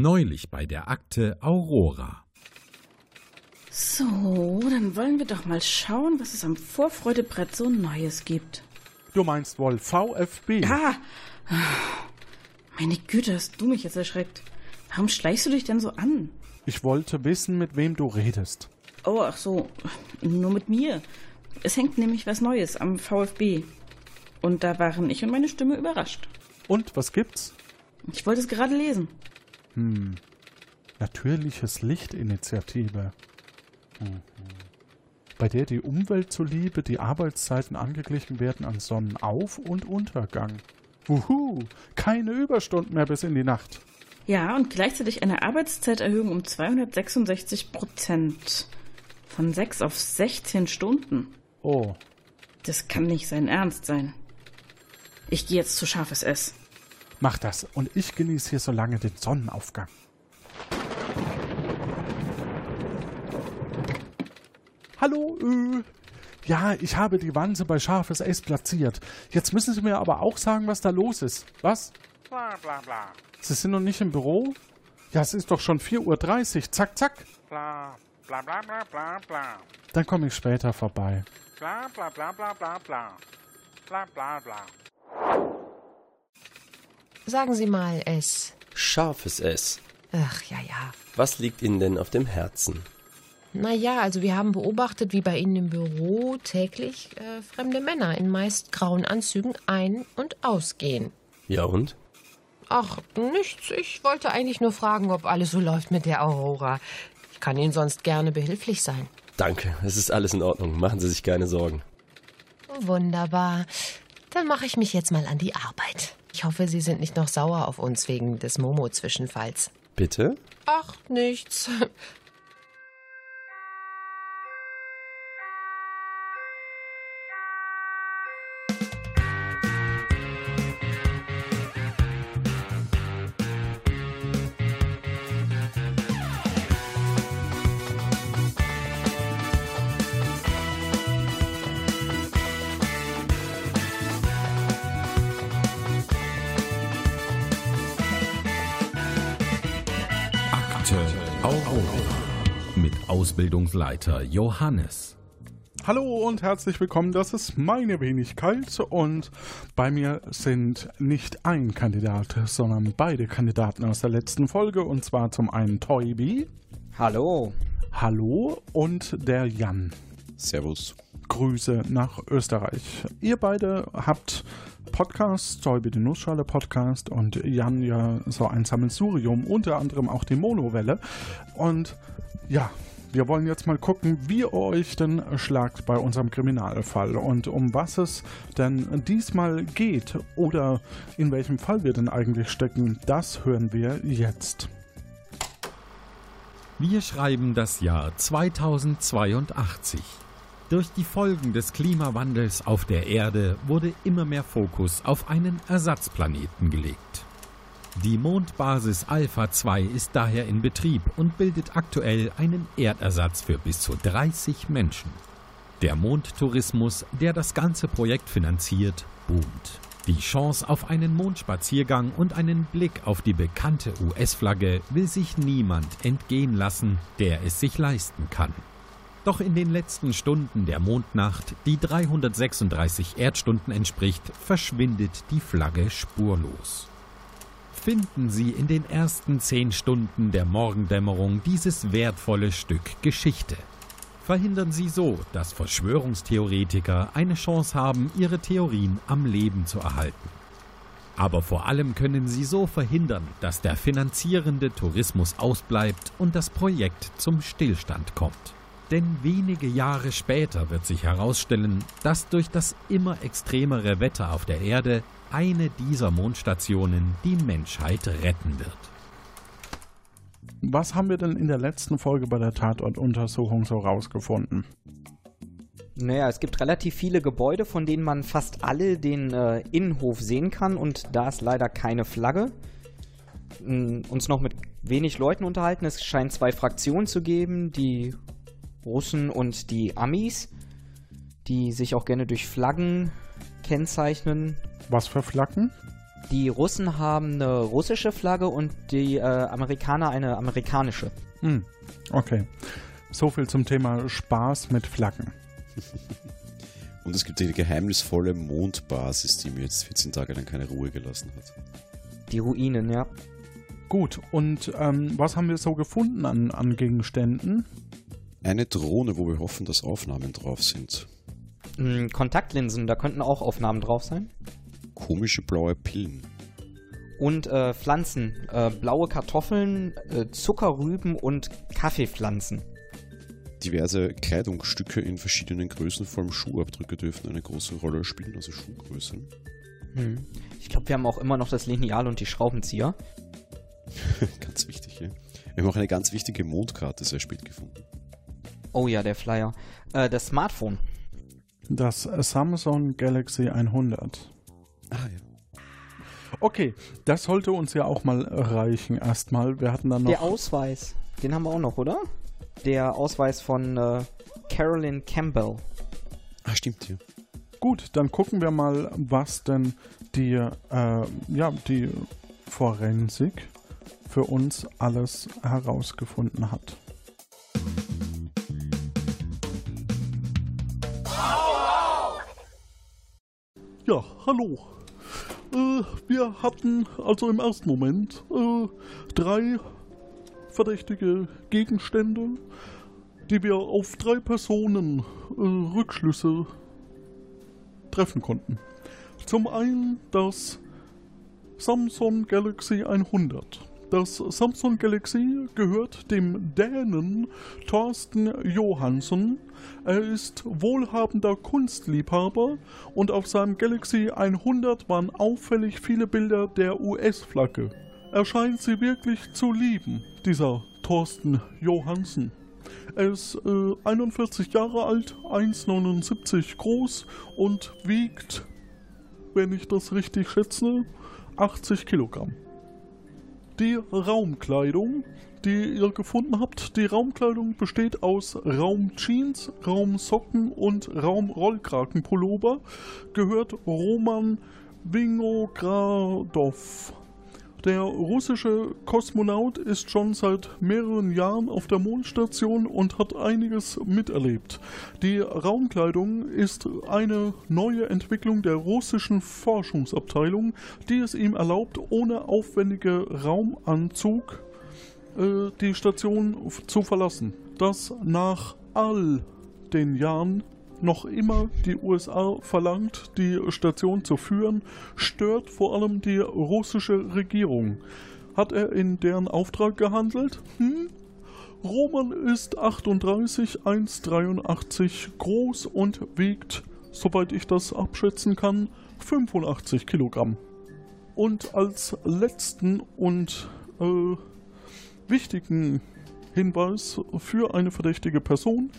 Neulich bei der Akte Aurora. So, dann wollen wir doch mal schauen, was es am Vorfreudebrett so Neues gibt. Du meinst wohl VfB? Ah! Meine Güte, hast du mich jetzt erschreckt. Warum schleichst du dich denn so an? Ich wollte wissen, mit wem du redest. Oh, ach so, nur mit mir. Es hängt nämlich was Neues am VfB. Und da waren ich und meine Stimme überrascht. Und was gibt's? Ich wollte es gerade lesen. Hm. Natürliches Lichtinitiative. Mhm. Bei der die Umwelt zuliebe die Arbeitszeiten angeglichen werden an Sonnenauf- und Untergang. Wuhu, keine Überstunden mehr bis in die Nacht. Ja, und gleichzeitig eine Arbeitszeiterhöhung um 266 Prozent. Von 6 auf 16 Stunden. Oh. Das kann nicht sein Ernst sein. Ich gehe jetzt zu scharfes S. Mach das und ich genieße hier so lange den Sonnenaufgang. Hallo, äh. Ja, ich habe die Wanze bei scharfes S platziert. Jetzt müssen Sie mir aber auch sagen, was da los ist. Was? Bla bla bla. Sie sind noch nicht im Büro? Ja, es ist doch schon 4.30 Uhr. Zack, zack. Bla bla bla bla bla bla. Dann komme ich später vorbei. Bla bla bla bla bla bla. Bla bla bla. Sagen Sie mal S. Scharfes S. Ach ja, ja. Was liegt Ihnen denn auf dem Herzen? Naja, also wir haben beobachtet, wie bei Ihnen im Büro täglich äh, fremde Männer in meist grauen Anzügen ein- und ausgehen. Ja und? Ach, nichts. Ich wollte eigentlich nur fragen, ob alles so läuft mit der Aurora. Ich kann Ihnen sonst gerne behilflich sein. Danke, es ist alles in Ordnung. Machen Sie sich keine Sorgen. Wunderbar. Dann mache ich mich jetzt mal an die Arbeit. Ich hoffe, Sie sind nicht noch sauer auf uns wegen des Momo-Zwischenfalls. Bitte? Ach, nichts. Ausbildungsleiter Johannes. Hallo und herzlich willkommen. Das ist meine Wenigkeit und bei mir sind nicht ein Kandidat, sondern beide Kandidaten aus der letzten Folge und zwar zum einen Toybi. Hallo. Hallo und der Jan. Servus. Grüße nach Österreich. Ihr beide habt Podcasts, Zeubi die Nussschale Podcast und Jan ja so ein Sammelsurium, unter anderem auch die Monowelle. Und ja, wir wollen jetzt mal gucken, wie ihr euch denn schlagt bei unserem Kriminalfall und um was es denn diesmal geht oder in welchem Fall wir denn eigentlich stecken, das hören wir jetzt. Wir schreiben das Jahr 2082. Durch die Folgen des Klimawandels auf der Erde wurde immer mehr Fokus auf einen Ersatzplaneten gelegt. Die Mondbasis Alpha 2 ist daher in Betrieb und bildet aktuell einen Erdersatz für bis zu 30 Menschen. Der Mondtourismus, der das ganze Projekt finanziert, boomt. Die Chance auf einen Mondspaziergang und einen Blick auf die bekannte US-Flagge will sich niemand entgehen lassen, der es sich leisten kann. Doch in den letzten Stunden der Mondnacht, die 336 Erdstunden entspricht, verschwindet die Flagge spurlos. Finden Sie in den ersten zehn Stunden der Morgendämmerung dieses wertvolle Stück Geschichte. Verhindern Sie so, dass Verschwörungstheoretiker eine Chance haben, ihre Theorien am Leben zu erhalten. Aber vor allem können Sie so verhindern, dass der finanzierende Tourismus ausbleibt und das Projekt zum Stillstand kommt. Denn wenige Jahre später wird sich herausstellen, dass durch das immer extremere Wetter auf der Erde eine dieser Mondstationen die Menschheit retten wird. Was haben wir denn in der letzten Folge bei der Tatortuntersuchung so rausgefunden? Naja, es gibt relativ viele Gebäude, von denen man fast alle den äh, Innenhof sehen kann und da ist leider keine Flagge. M, uns noch mit wenig Leuten unterhalten. Es scheint zwei Fraktionen zu geben, die Russen und die Amis, die sich auch gerne durch Flaggen kennzeichnen. Was für Flaggen? Die Russen haben eine russische Flagge und die äh, Amerikaner eine amerikanische. Hm, okay. So viel zum Thema Spaß mit Flaggen. Und es gibt eine geheimnisvolle Mondbasis, die mir jetzt 14 Tage lang keine Ruhe gelassen hat. Die Ruinen, ja. Gut, und ähm, was haben wir so gefunden an, an Gegenständen? Eine Drohne, wo wir hoffen, dass Aufnahmen drauf sind. Hm, Kontaktlinsen, da könnten auch Aufnahmen drauf sein. Komische blaue Pillen. Und äh, Pflanzen, äh, blaue Kartoffeln, äh, Zuckerrüben und Kaffeepflanzen. Diverse Kleidungsstücke in verschiedenen Größen, vor allem Schuhabdrücke dürfen eine große Rolle spielen, also Schuhgrößen. Hm. Ich glaube, wir haben auch immer noch das Lineal und die Schraubenzieher. ganz wichtig, ja. Wir haben auch eine ganz wichtige Mondkarte sehr spät gefunden. Oh ja, der Flyer. Äh, das Smartphone. Das Samsung Galaxy 100. Ah ja. Okay, das sollte uns ja auch mal reichen erstmal. Wir hatten dann noch... Der Ausweis. Den haben wir auch noch, oder? Der Ausweis von äh, Carolyn Campbell. Ah, stimmt, ja. Gut, dann gucken wir mal, was denn die, äh, ja, die Forensik für uns alles herausgefunden hat. Ja, hallo. Äh, wir hatten also im ersten Moment äh, drei verdächtige Gegenstände, die wir auf drei Personen äh, Rückschlüsse treffen konnten. Zum einen das Samsung Galaxy 100. Das Samsung Galaxy gehört dem Dänen Thorsten Johansson. Er ist wohlhabender Kunstliebhaber und auf seinem Galaxy 100 waren auffällig viele Bilder der US-Flagge. Er scheint sie wirklich zu lieben, dieser Thorsten Johansson. Er ist äh, 41 Jahre alt, 1,79 groß und wiegt, wenn ich das richtig schätze, 80 Kilogramm. Die Raumkleidung, die ihr gefunden habt, die Raumkleidung besteht aus Raumjeans, Raumsocken und Raumrollkragenpullover, gehört Roman Vinogradov. Der russische Kosmonaut ist schon seit mehreren Jahren auf der Mondstation und hat einiges miterlebt. Die Raumkleidung ist eine neue Entwicklung der russischen Forschungsabteilung, die es ihm erlaubt, ohne aufwendige Raumanzug äh, die Station zu verlassen. Das nach all den Jahren noch immer die USA verlangt, die Station zu führen, stört vor allem die russische Regierung. Hat er in deren Auftrag gehandelt? Hm? Roman ist 38, 1,83 groß und wiegt, soweit ich das abschätzen kann, 85 Kilogramm. Und als letzten und äh, wichtigen Hinweis für eine verdächtige Person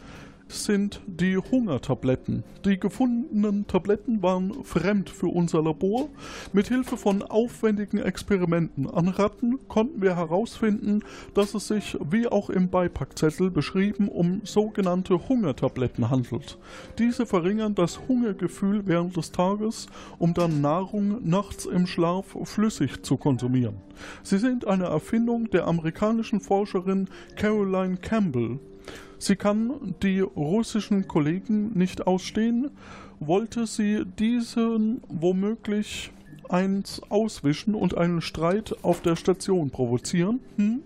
sind die Hungertabletten. Die gefundenen Tabletten waren fremd für unser Labor. Mit Hilfe von aufwendigen Experimenten an Ratten konnten wir herausfinden, dass es sich, wie auch im Beipackzettel beschrieben, um sogenannte Hungertabletten handelt. Diese verringern das Hungergefühl während des Tages, um dann Nahrung nachts im Schlaf flüssig zu konsumieren. Sie sind eine Erfindung der amerikanischen Forscherin Caroline Campbell. Sie kann die russischen Kollegen nicht ausstehen, wollte sie diesen womöglich eins auswischen und einen Streit auf der Station provozieren? Hm?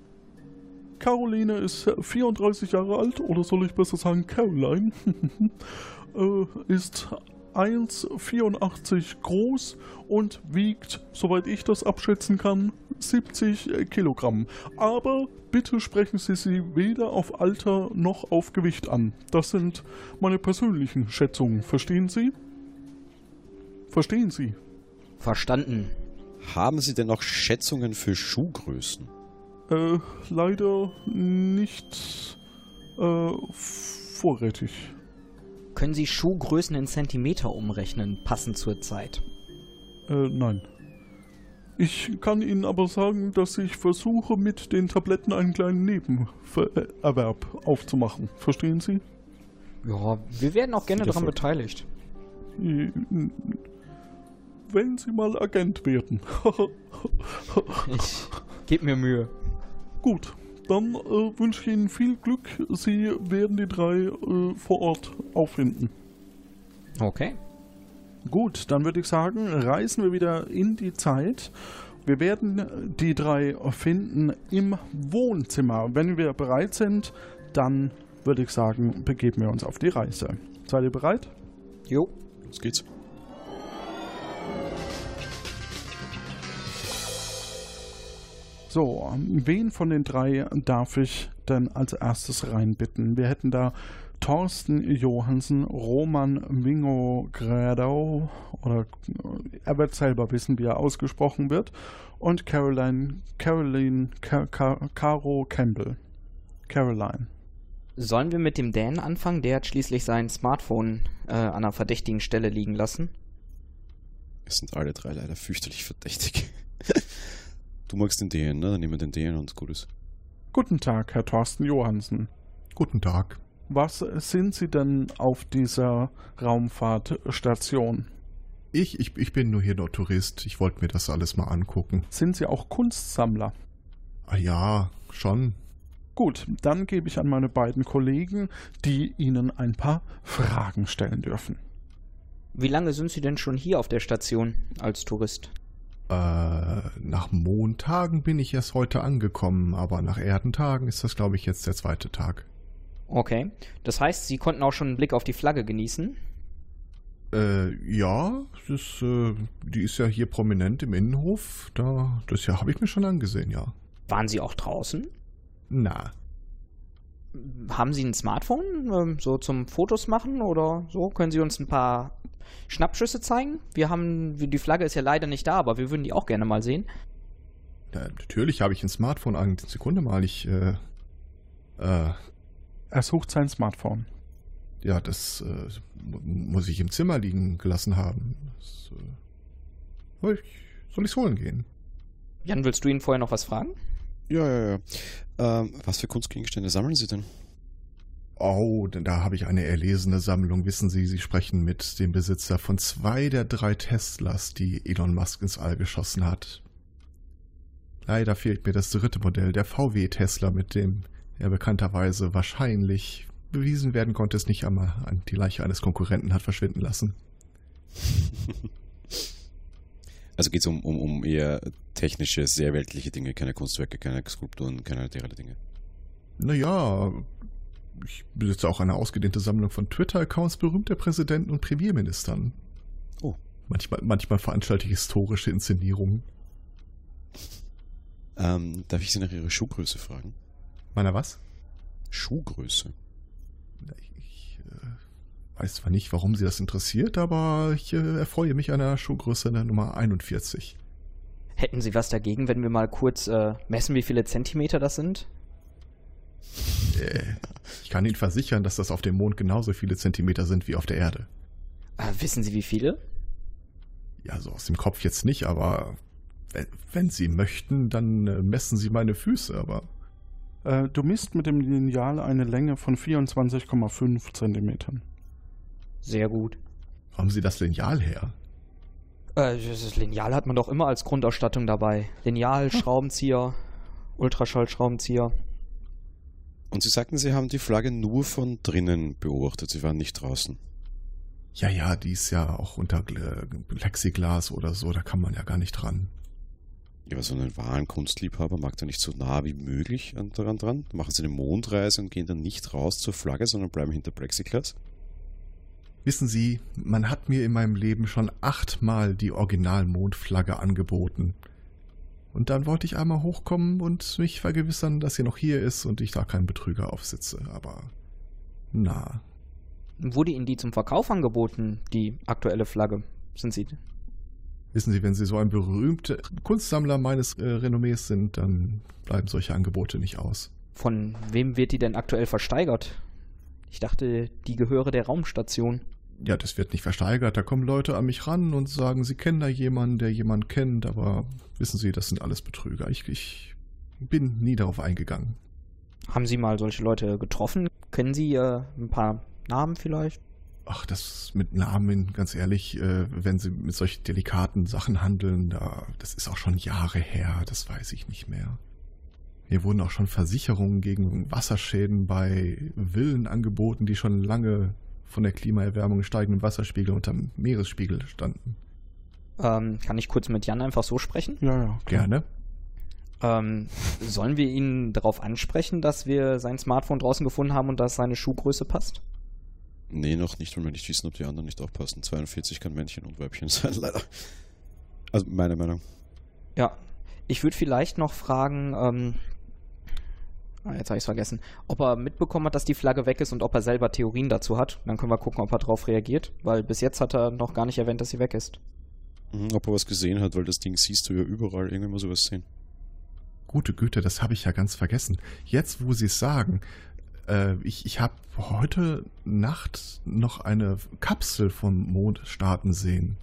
Caroline ist 34 Jahre alt, oder soll ich besser sagen Caroline, äh, ist 1,84 groß und wiegt, soweit ich das abschätzen kann, 70 Kilogramm. Aber bitte sprechen Sie sie weder auf Alter noch auf Gewicht an. Das sind meine persönlichen Schätzungen. Verstehen Sie? Verstehen Sie? Verstanden. Haben Sie denn noch Schätzungen für Schuhgrößen? Äh, leider nicht äh, vorrätig. Können Sie Schuhgrößen in Zentimeter umrechnen, passend zur Zeit? Äh, nein. Ich kann Ihnen aber sagen, dass ich versuche, mit den Tabletten einen kleinen Nebenerwerb aufzumachen. Verstehen Sie? Ja, wir werden auch gerne daran beteiligt. wenn Sie mal Agent werden. Ich gebe mir Mühe. Gut, dann äh, wünsche ich Ihnen viel Glück. Sie werden die drei äh, vor Ort auffinden. Okay. Gut, dann würde ich sagen, reisen wir wieder in die Zeit. Wir werden die drei finden im Wohnzimmer. Wenn wir bereit sind, dann würde ich sagen, begeben wir uns auf die Reise. Seid ihr bereit? Jo. Los geht's. So, wen von den drei darf ich denn als erstes reinbitten? Wir hätten da Thorsten Johansen, Roman Mingogradau, oder er wird selber wissen, wie er ausgesprochen wird, und Caroline, Caroline, Ca Ca Caro Campbell. Caroline. Sollen wir mit dem Dan anfangen? Der hat schließlich sein Smartphone äh, an einer verdächtigen Stelle liegen lassen. Es sind alle drei leider fürchterlich verdächtig. du magst den DN, ne? Dann nehmen wir den DN und gut ist. Guten Tag, Herr Thorsten Johansen. Guten Tag. Was sind Sie denn auf dieser Raumfahrtstation? Ich, ich, ich bin nur hier nur Tourist. Ich wollte mir das alles mal angucken. Sind Sie auch Kunstsammler? Ah ja, schon. Gut, dann gebe ich an meine beiden Kollegen, die Ihnen ein paar Fragen stellen dürfen. Wie lange sind Sie denn schon hier auf der Station als Tourist? Äh, nach Montagen bin ich erst heute angekommen, aber nach Erdentagen ist das, glaube ich, jetzt der zweite Tag. Okay. Das heißt, Sie konnten auch schon einen Blick auf die Flagge genießen? Äh, ja, das, äh, die ist ja hier prominent im Innenhof. Da, das ja habe ich mir schon angesehen, ja. Waren Sie auch draußen? Na, Haben Sie ein Smartphone, ähm, so zum Fotos machen oder so? Können Sie uns ein paar Schnappschüsse zeigen? Wir haben, die Flagge ist ja leider nicht da, aber wir würden die auch gerne mal sehen. na, natürlich habe ich ein Smartphone an. Sekunde mal, ich, äh, äh, Er sucht sein Smartphone. ja, das äh, mu- muss ich im Zimmer liegen gelassen haben. Das, äh, soll ich, soll ich's holen gehen? Jan, willst du ihn vorher noch was fragen? Ja, ja, ja. Ähm, was für Kunstgegenstände sammeln Sie denn? Oh, denn da habe ich eine erlesene Sammlung. Wissen Sie, Sie sprechen mit dem Besitzer von zwei der drei Teslas, die Elon Musk ins All geschossen hat. Leider fehlt mir das dritte Modell, der VW Tesla, mit dem er bekannterweise wahrscheinlich bewiesen werden konnte, es nicht einmal an die Leiche eines Konkurrenten hat verschwinden lassen. Also geht es um, um, um eher technische, sehr weltliche Dinge, keine Kunstwerke, keine Skulpturen, keine derartige Dinge. Naja, ich besitze auch eine ausgedehnte Sammlung von Twitter-Accounts berühmter Präsidenten und Premierministern. Oh. Manchmal, manchmal veranstalte ich historische Inszenierungen. Ähm, darf ich Sie nach Ihrer Schuhgröße fragen? Meiner was? Schuhgröße? Ich äh, weiß zwar nicht, warum Sie das interessiert, aber ich äh, erfreue mich einer Schuhgröße der Nummer 41. Hätten Sie was dagegen, wenn wir mal kurz äh, messen, wie viele Zentimeter das sind? Äh, ich kann Ihnen versichern, dass das auf dem Mond genauso viele Zentimeter sind wie auf der Erde. Äh, wissen Sie, wie viele? Ja, so aus dem Kopf jetzt nicht, aber wenn, wenn Sie möchten, dann äh, messen Sie meine Füße, aber Äh, du misst mit dem Lineal eine Länge von 24,5 Zentimetern. Sehr gut. wo haben Sie das Lineal her? Äh, das Lineal hat man doch immer als Grundausstattung dabei. Lineal, Schraubenzieher, Ultraschallschraubenzieher. Und Sie sagten, Sie haben die Flagge nur von drinnen beobachtet, Sie waren nicht draußen. Ja, ja, die ist ja auch unter Plexiglas oder so, da kann man ja gar nicht dran. Ja, aber so einen wahren Kunstliebhaber mag da nicht so nah wie möglich an, daran dran. Machen Sie eine Mondreise und gehen dann nicht raus zur Flagge, sondern bleiben hinter Plexiglas. Wissen Sie, man hat mir in meinem Leben schon achtmal die Original-Mondflagge angeboten. Und dann wollte ich einmal hochkommen und mich vergewissern, dass sie noch hier ist und ich da kein Betrüger aufsitze. Aber na, Wurde Ihnen die zum Verkauf angeboten, die aktuelle Flagge? Sind Sie. Wissen Sie, wenn Sie so ein berühmter Kunstsammler meines äh, Renommees sind, dann bleiben solche Angebote nicht aus. Von wem wird die denn aktuell versteigert? Ich dachte, die gehöre der Raumstation. Ja, das wird nicht versteigert. Da kommen Leute an mich ran und sagen, sie kennen da jemanden, der jemanden kennt, aber wissen Sie, das sind alles Betrüger. Ich, ich bin nie darauf eingegangen. Haben Sie mal solche Leute getroffen? Kennen Sie äh, ein paar Namen vielleicht? Ach, das mit Namen, ganz ehrlich, äh, wenn sie mit solchen delikaten Sachen handeln, da, das ist auch schon Jahre her, das weiß ich nicht mehr. Mir wurden auch schon Versicherungen gegen Wasserschäden bei Villen angeboten, die schon lange von der Klimaerwärmung steigenden Wasserspiegel unterm Meeresspiegel standen. Ähm, kann ich kurz mit Jan einfach so sprechen? Ja, ja. Gerne. Ähm, sollen wir ihn darauf ansprechen, dass wir sein Smartphone draußen gefunden haben und dass seine Schuhgröße passt? Nee, noch nicht, weil wir nicht wissen, ob die anderen nicht auch passen. 42 kann Männchen und Weibchen sein, leider. Also meine Meinung. Ja. Ich würde vielleicht noch fragen, ähm, ah, jetzt habe ich es vergessen, ob er mitbekommen hat, dass die Flagge weg ist und ob er selber Theorien dazu hat. Dann können wir gucken, ob er darauf reagiert, weil bis jetzt hat er noch gar nicht erwähnt, dass sie weg ist. Mhm, ob er was gesehen hat, weil das Ding siehst du ja überall. Irgendwann muss er was sehen. Gute Güte, das habe ich ja ganz vergessen. Jetzt, wo Sie es sagen, ich, ich habe heute Nacht noch eine Kapsel vom Mond starten sehen.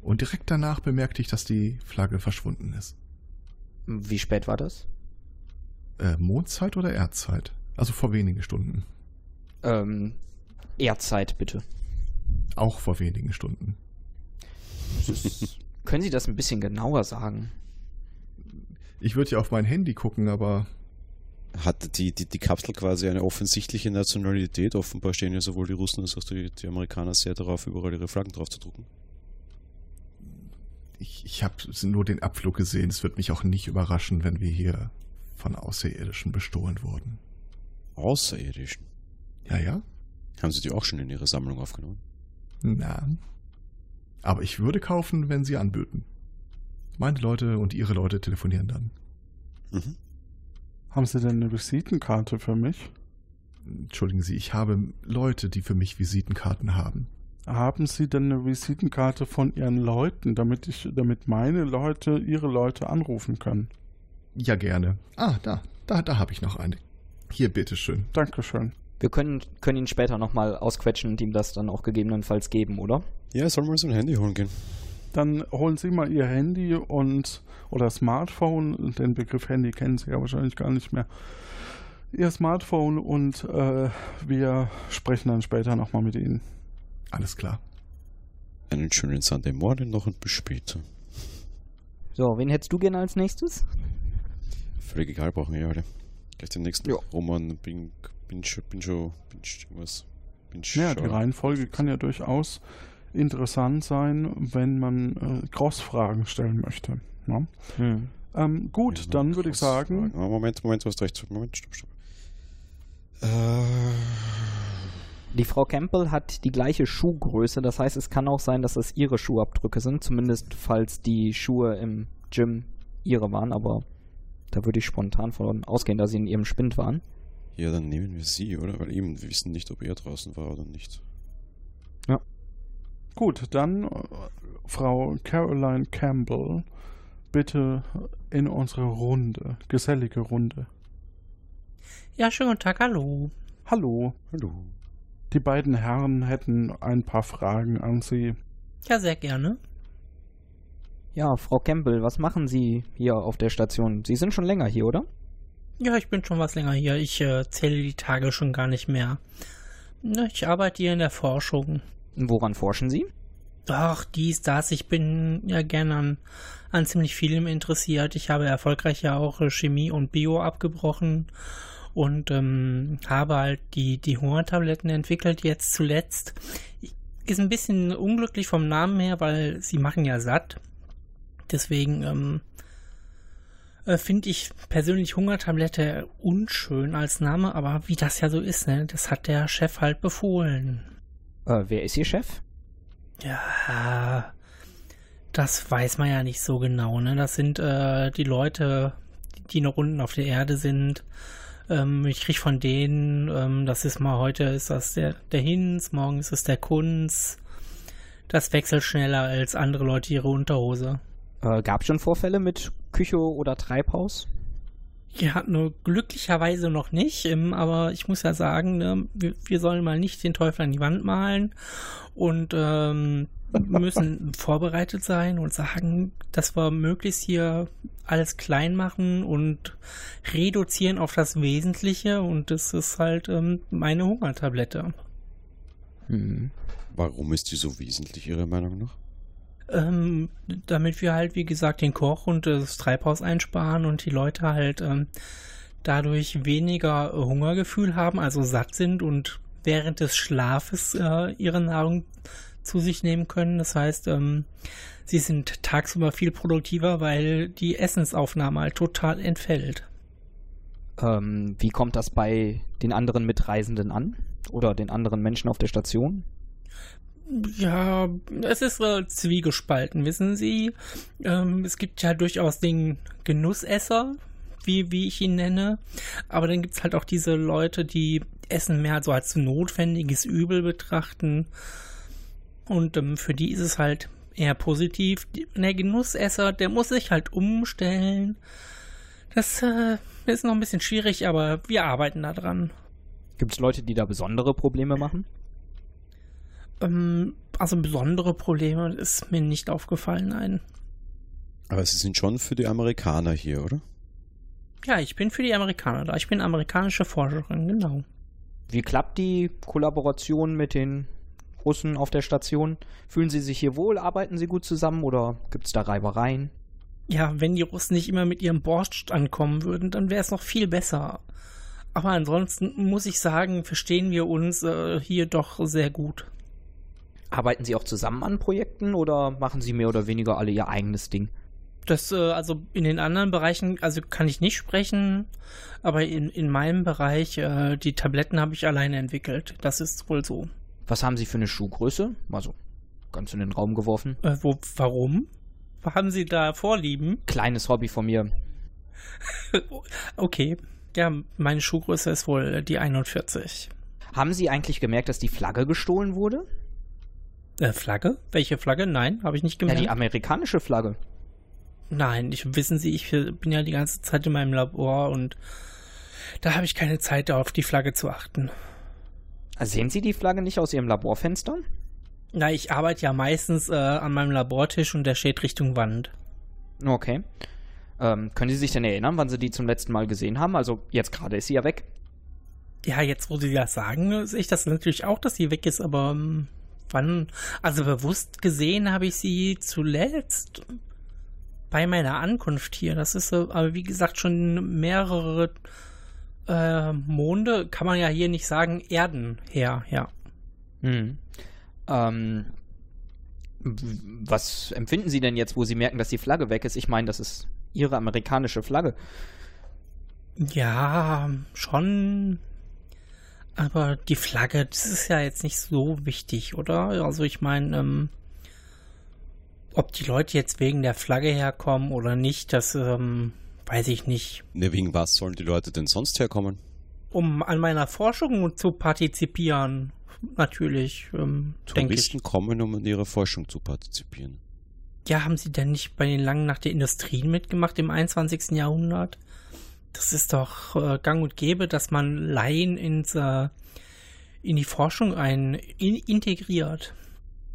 Und direkt danach bemerkte ich, dass die Flagge verschwunden ist. Wie spät war das? Äh, Mondzeit oder Erdzeit? Also vor wenigen Stunden. Ähm, Erdzeit, bitte. Auch vor wenigen Stunden. Können Sie das ein bisschen genauer sagen? Ich würde ja auf mein Handy gucken, aber Hat die, die, die Kapsel quasi eine offensichtliche Nationalität? Offenbar stehen ja sowohl die Russen als auch die, die Amerikaner sehr darauf, überall ihre Flaggen drauf zu drucken. ich, ich habe nur den Abflug gesehen. Es wird mich auch nicht überraschen, wenn wir hier von Außerirdischen bestohlen wurden. Außerirdischen. Ja, ja? Haben Sie die auch schon in Ihre Sammlung aufgenommen? Na. Aber ich würde kaufen, wenn sie anböten. Meine Leute und ihre Leute telefonieren dann. Mhm. Haben Sie denn eine Visitenkarte für mich? Entschuldigen Sie, ich habe Leute, die für mich Visitenkarten haben. Haben Sie denn eine Visitenkarte von Ihren Leuten, damit ich, damit meine Leute Ihre Leute anrufen können? Ja, gerne. Ah, da, da, da habe ich noch eine. Hier, bitteschön. Dankeschön. Wir können, können ihn später nochmal ausquetschen und ihm das dann auch gegebenenfalls geben, oder? Ja, soll mal so ein Handy holen gehen. Dann holen Sie mal Ihr Handy und oder Smartphone, den Begriff Handy kennen Sie ja wahrscheinlich gar nicht mehr. Ihr Smartphone und äh, wir sprechen dann später nochmal mit Ihnen. Alles klar. Einen schönen Sunday Morning noch und bis später. So, wen hättest du gerne als nächstes? Völlig egal, brauchen wir ja alle. Gleich den nächsten. Ja. Roman, Bing, Bincho, Bincho, Binch, irgendwas. Binch, Ja, die Reihenfolge kann ja durchaus interessant sein, wenn man äh, Cross-Fragen stellen möchte. Ne? Hm. Ähm, gut, dann würde ich sagen, Moment, Moment, du hast recht. Moment, stopp, stopp. Äh, Die Frau Campbell hat die gleiche Schuhgröße, das heißt, es kann auch sein, dass es ihre Schuhabdrücke sind, zumindest falls die Schuhe im Gym ihre waren, aber da würde ich spontan von ausgehen, dass sie in ihrem Spind waren. ja, dann nehmen wir sie, oder? Weil eben, wir wissen nicht, ob er draußen war oder nicht. Gut, dann äh, Frau Caroline Campbell, bitte in unsere Runde, gesellige Runde. Ja, schönen guten Tag, hallo. Hallo, Hallo. die beiden Herren hätten ein paar Fragen an Sie. Ja, sehr gerne. Ja, Frau Campbell, was machen Sie hier auf der Station? Sie sind schon länger hier, oder? Ja, ich bin schon was länger hier. Ich äh, zähle die Tage schon gar nicht mehr. Ich arbeite hier in der Forschung. Woran forschen Sie? Ach, dies, das. Ich bin ja gern an, an ziemlich vielem interessiert. Ich habe erfolgreich ja auch äh, Chemie und Bio abgebrochen und ähm, habe halt die, die Hungertabletten entwickelt jetzt zuletzt. Ist ein bisschen unglücklich vom Namen her, weil sie machen ja satt. Deswegen ähm, äh, finde ich persönlich Hungertablette unschön als Name, aber wie das ja so ist, ne, das hat der Chef halt befohlen. Äh, wer ist Ihr Chef? Ja, das weiß man ja nicht so genau, ne? Das sind äh, die Leute, die noch unten auf der Erde sind. Ähm, ich krieg von denen, ähm, das ist mal heute ist das der, der Hinz, morgen ist es der Kunz. Das wechselt schneller als andere Leute ihre Unterhose. Äh, gab schon Vorfälle mit Küche oder Treibhaus? Ja, nur glücklicherweise noch nicht, ähm, aber ich muss ja sagen, ne, wir, sollen mal nicht den Teufel an die Wand malen und ähm, müssen vorbereitet sein und sagen, dass wir möglichst hier alles klein machen und reduzieren auf das Wesentliche und das ist halt ähm, meine Hungertablette. Mhm. Warum ist die so wesentlich, Ihrer Meinung nach? Ähm, damit wir halt, wie gesagt, den Koch und das Treibhaus einsparen und die Leute halt ähm, dadurch weniger Hungergefühl haben, also satt sind und während des Schlafes äh, ihre Nahrung zu sich nehmen können. Das heißt, ähm, sie sind tagsüber viel produktiver, weil die Essensaufnahme halt total entfällt. Ähm, wie kommt das bei den anderen Mitreisenden an? Oder den anderen Menschen auf der Station? Ja, es ist äh, zwiegespalten, wissen Sie. Ähm, es gibt ja durchaus den Genussesser, wie, wie ich ihn nenne. Aber dann gibt es halt auch diese Leute, die Essen mehr so als notwendiges Übel betrachten. Und ähm, für die ist es halt eher positiv. Der Genussesser, der muss sich halt umstellen. Das äh, ist noch ein bisschen schwierig, aber wir arbeiten da dran. Gibt es Leute, die da besondere Probleme machen? Ähm, also besondere Probleme ist mir nicht aufgefallen, nein. Aber Sie sind schon für die Amerikaner hier, oder? Ja, ich bin für die Amerikaner da. Ich bin amerikanische Forscherin, genau. Wie klappt die Kollaboration mit den Russen auf der Station? Fühlen Sie sich hier wohl? Arbeiten Sie gut zusammen oder gibt es da Reibereien? Ja, wenn die Russen nicht immer mit ihrem Borscht ankommen würden, dann wäre es noch viel besser. Aber ansonsten muss ich sagen, verstehen wir uns äh, hier doch sehr gut. Arbeiten Sie auch zusammen an Projekten oder machen Sie mehr oder weniger alle Ihr eigenes Ding? Das, äh, also in den anderen Bereichen, also kann ich nicht sprechen, aber in, in meinem Bereich, äh, die Tabletten habe ich alleine entwickelt. Das ist wohl so. Was haben Sie für eine Schuhgröße? Also ganz in den Raum geworfen. Äh, wo, warum? Haben Sie da Vorlieben? Kleines Hobby von mir. okay. Ja, meine Schuhgröße ist wohl die 41. Haben Sie eigentlich gemerkt, dass die Flagge gestohlen wurde? Äh, Flagge? Welche Flagge? Nein, habe ich nicht gemerkt. Ja, die amerikanische Flagge. Nein, ich, wissen Sie, ich bin ja die ganze Zeit in meinem Labor und da habe ich keine Zeit, auf die Flagge zu achten. Sehen Sie die Flagge nicht aus Ihrem Laborfenster? Na, ich arbeite ja meistens äh, an meinem Labortisch und der steht Richtung Wand. Okay. Ähm, können Sie sich denn erinnern, wann Sie die zum letzten Mal gesehen haben? Also jetzt gerade ist sie ja weg. Ja, jetzt wo Sie das sagen, sehe ich das natürlich auch, dass sie weg ist, aber ähm, wann? Also bewusst gesehen habe ich sie zuletzt bei meiner Ankunft hier. Das ist aber wie gesagt schon mehrere äh, Monde, kann man ja hier nicht sagen, Erden her, ja. Hm. Ähm, was empfinden Sie denn jetzt, wo Sie merken, dass die Flagge weg ist? Ich meine, das ist Ihre amerikanische Flagge. Ja, schon. Aber die Flagge, das ist ja jetzt nicht so wichtig, oder? Also ich meine, ähm, ob die Leute jetzt wegen der Flagge herkommen oder nicht, das ähm, weiß ich nicht. Ne, wegen was sollen die Leute denn sonst herkommen? Um an meiner Forschung zu partizipieren, natürlich. Ähm, Touristen kommen, um an ihrer Forschung zu partizipieren. Ja, haben sie denn nicht bei den Langen nach der Industrien mitgemacht im 21. Jahrhundert? Das ist doch äh, gang und gäbe, dass man Laien ins, äh, in die Forschung ein, in, integriert.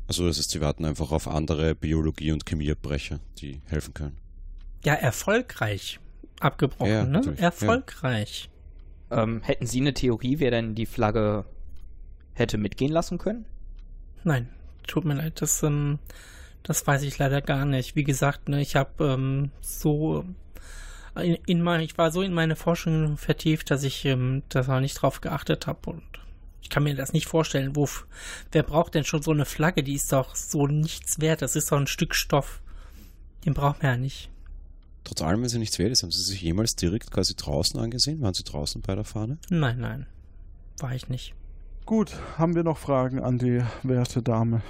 Also das heißt, sie warten einfach auf andere Biologie- und Chemieabbrecher, die helfen können. Ja, erfolgreich abgebrochen, Ja, ne? Erfolgreich. Ähm, hätten Sie eine Theorie, wer denn die Flagge hätte mitgehen lassen können? Nein, tut mir leid, das, ähm, das weiß ich leider gar nicht. Wie gesagt, ne, ich habe ähm, so in, in mein, ich war so in meine Forschung vertieft, dass ich ähm, da nicht drauf geachtet habe und ich kann mir das nicht vorstellen. Wo, wer braucht denn schon so eine Flagge? Die ist doch so nichts wert. Das ist doch ein Stück Stoff. Den braucht man ja nicht. Trotz allem, wenn sie nichts wert ist, haben sie sich jemals direkt quasi draußen angesehen? Waren sie draußen bei der Fahne? Nein, nein. War ich nicht. Gut, haben wir noch Fragen an die werte Dame?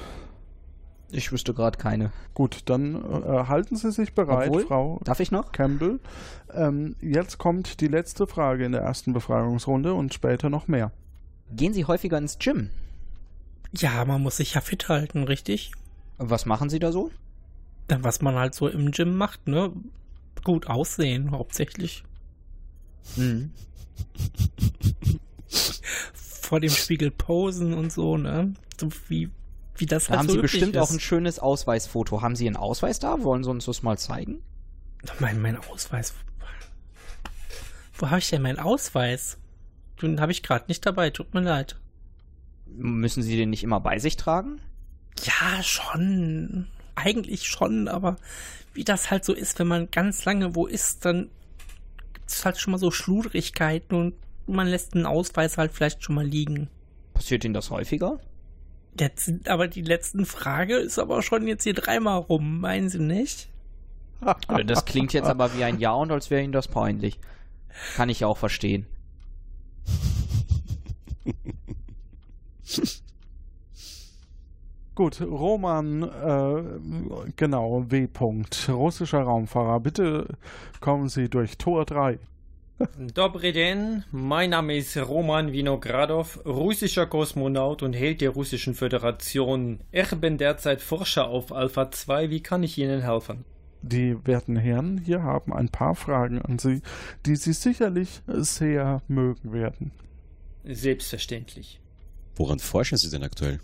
Ich wüsste gerade keine. Gut, dann äh, halten Sie sich bereit, Obwohl, Frau Darf ich noch? Campbell. Ähm, jetzt kommt die letzte Frage in der ersten Befragungsrunde und später noch mehr. Gehen Sie häufiger ins Gym? Ja, man muss sich ja fit halten, richtig? Was machen Sie da so? Dann, was man halt so im Gym macht, ne? Gut aussehen, hauptsächlich. Mhm. Vor dem Spiegel posen und so, ne? So wie, wie das Da halt haben so Sie bestimmt ist. auch ein schönes Ausweisfoto. Haben Sie einen Ausweis da? Wollen Sie uns das mal zeigen? Mein, mein Ausweis. Wo habe ich denn meinen Ausweis? Den habe ich gerade nicht dabei, tut mir leid. Müssen Sie den nicht immer bei sich tragen? Ja, schon. Eigentlich schon, aber wie das halt so ist, wenn man ganz lange wo ist, dann gibt es halt schon mal so Schludrigkeiten und man lässt einen Ausweis halt vielleicht schon mal liegen. Passiert Ihnen das häufiger? Jetzt, aber die letzten Frage ist aber schon jetzt hier dreimal rum, meinen Sie nicht? Das klingt jetzt aber wie ein Ja und als wäre Ihnen das peinlich. Kann ich auch verstehen. Gut, Roman, äh, genau, W. -Punkt, russischer Raumfahrer. Bitte kommen Sie durch Tor 3. Dobry den, mein Name ist Roman Vinogradov, russischer Kosmonaut und Held der Russischen Föderation. Ich bin derzeit Forscher auf Alpha 2. Wie kann ich Ihnen helfen? Die werten Herren hier haben ein paar Fragen an Sie, die Sie sicherlich sehr mögen werden. Selbstverständlich. Woran forschen Sie denn aktuell?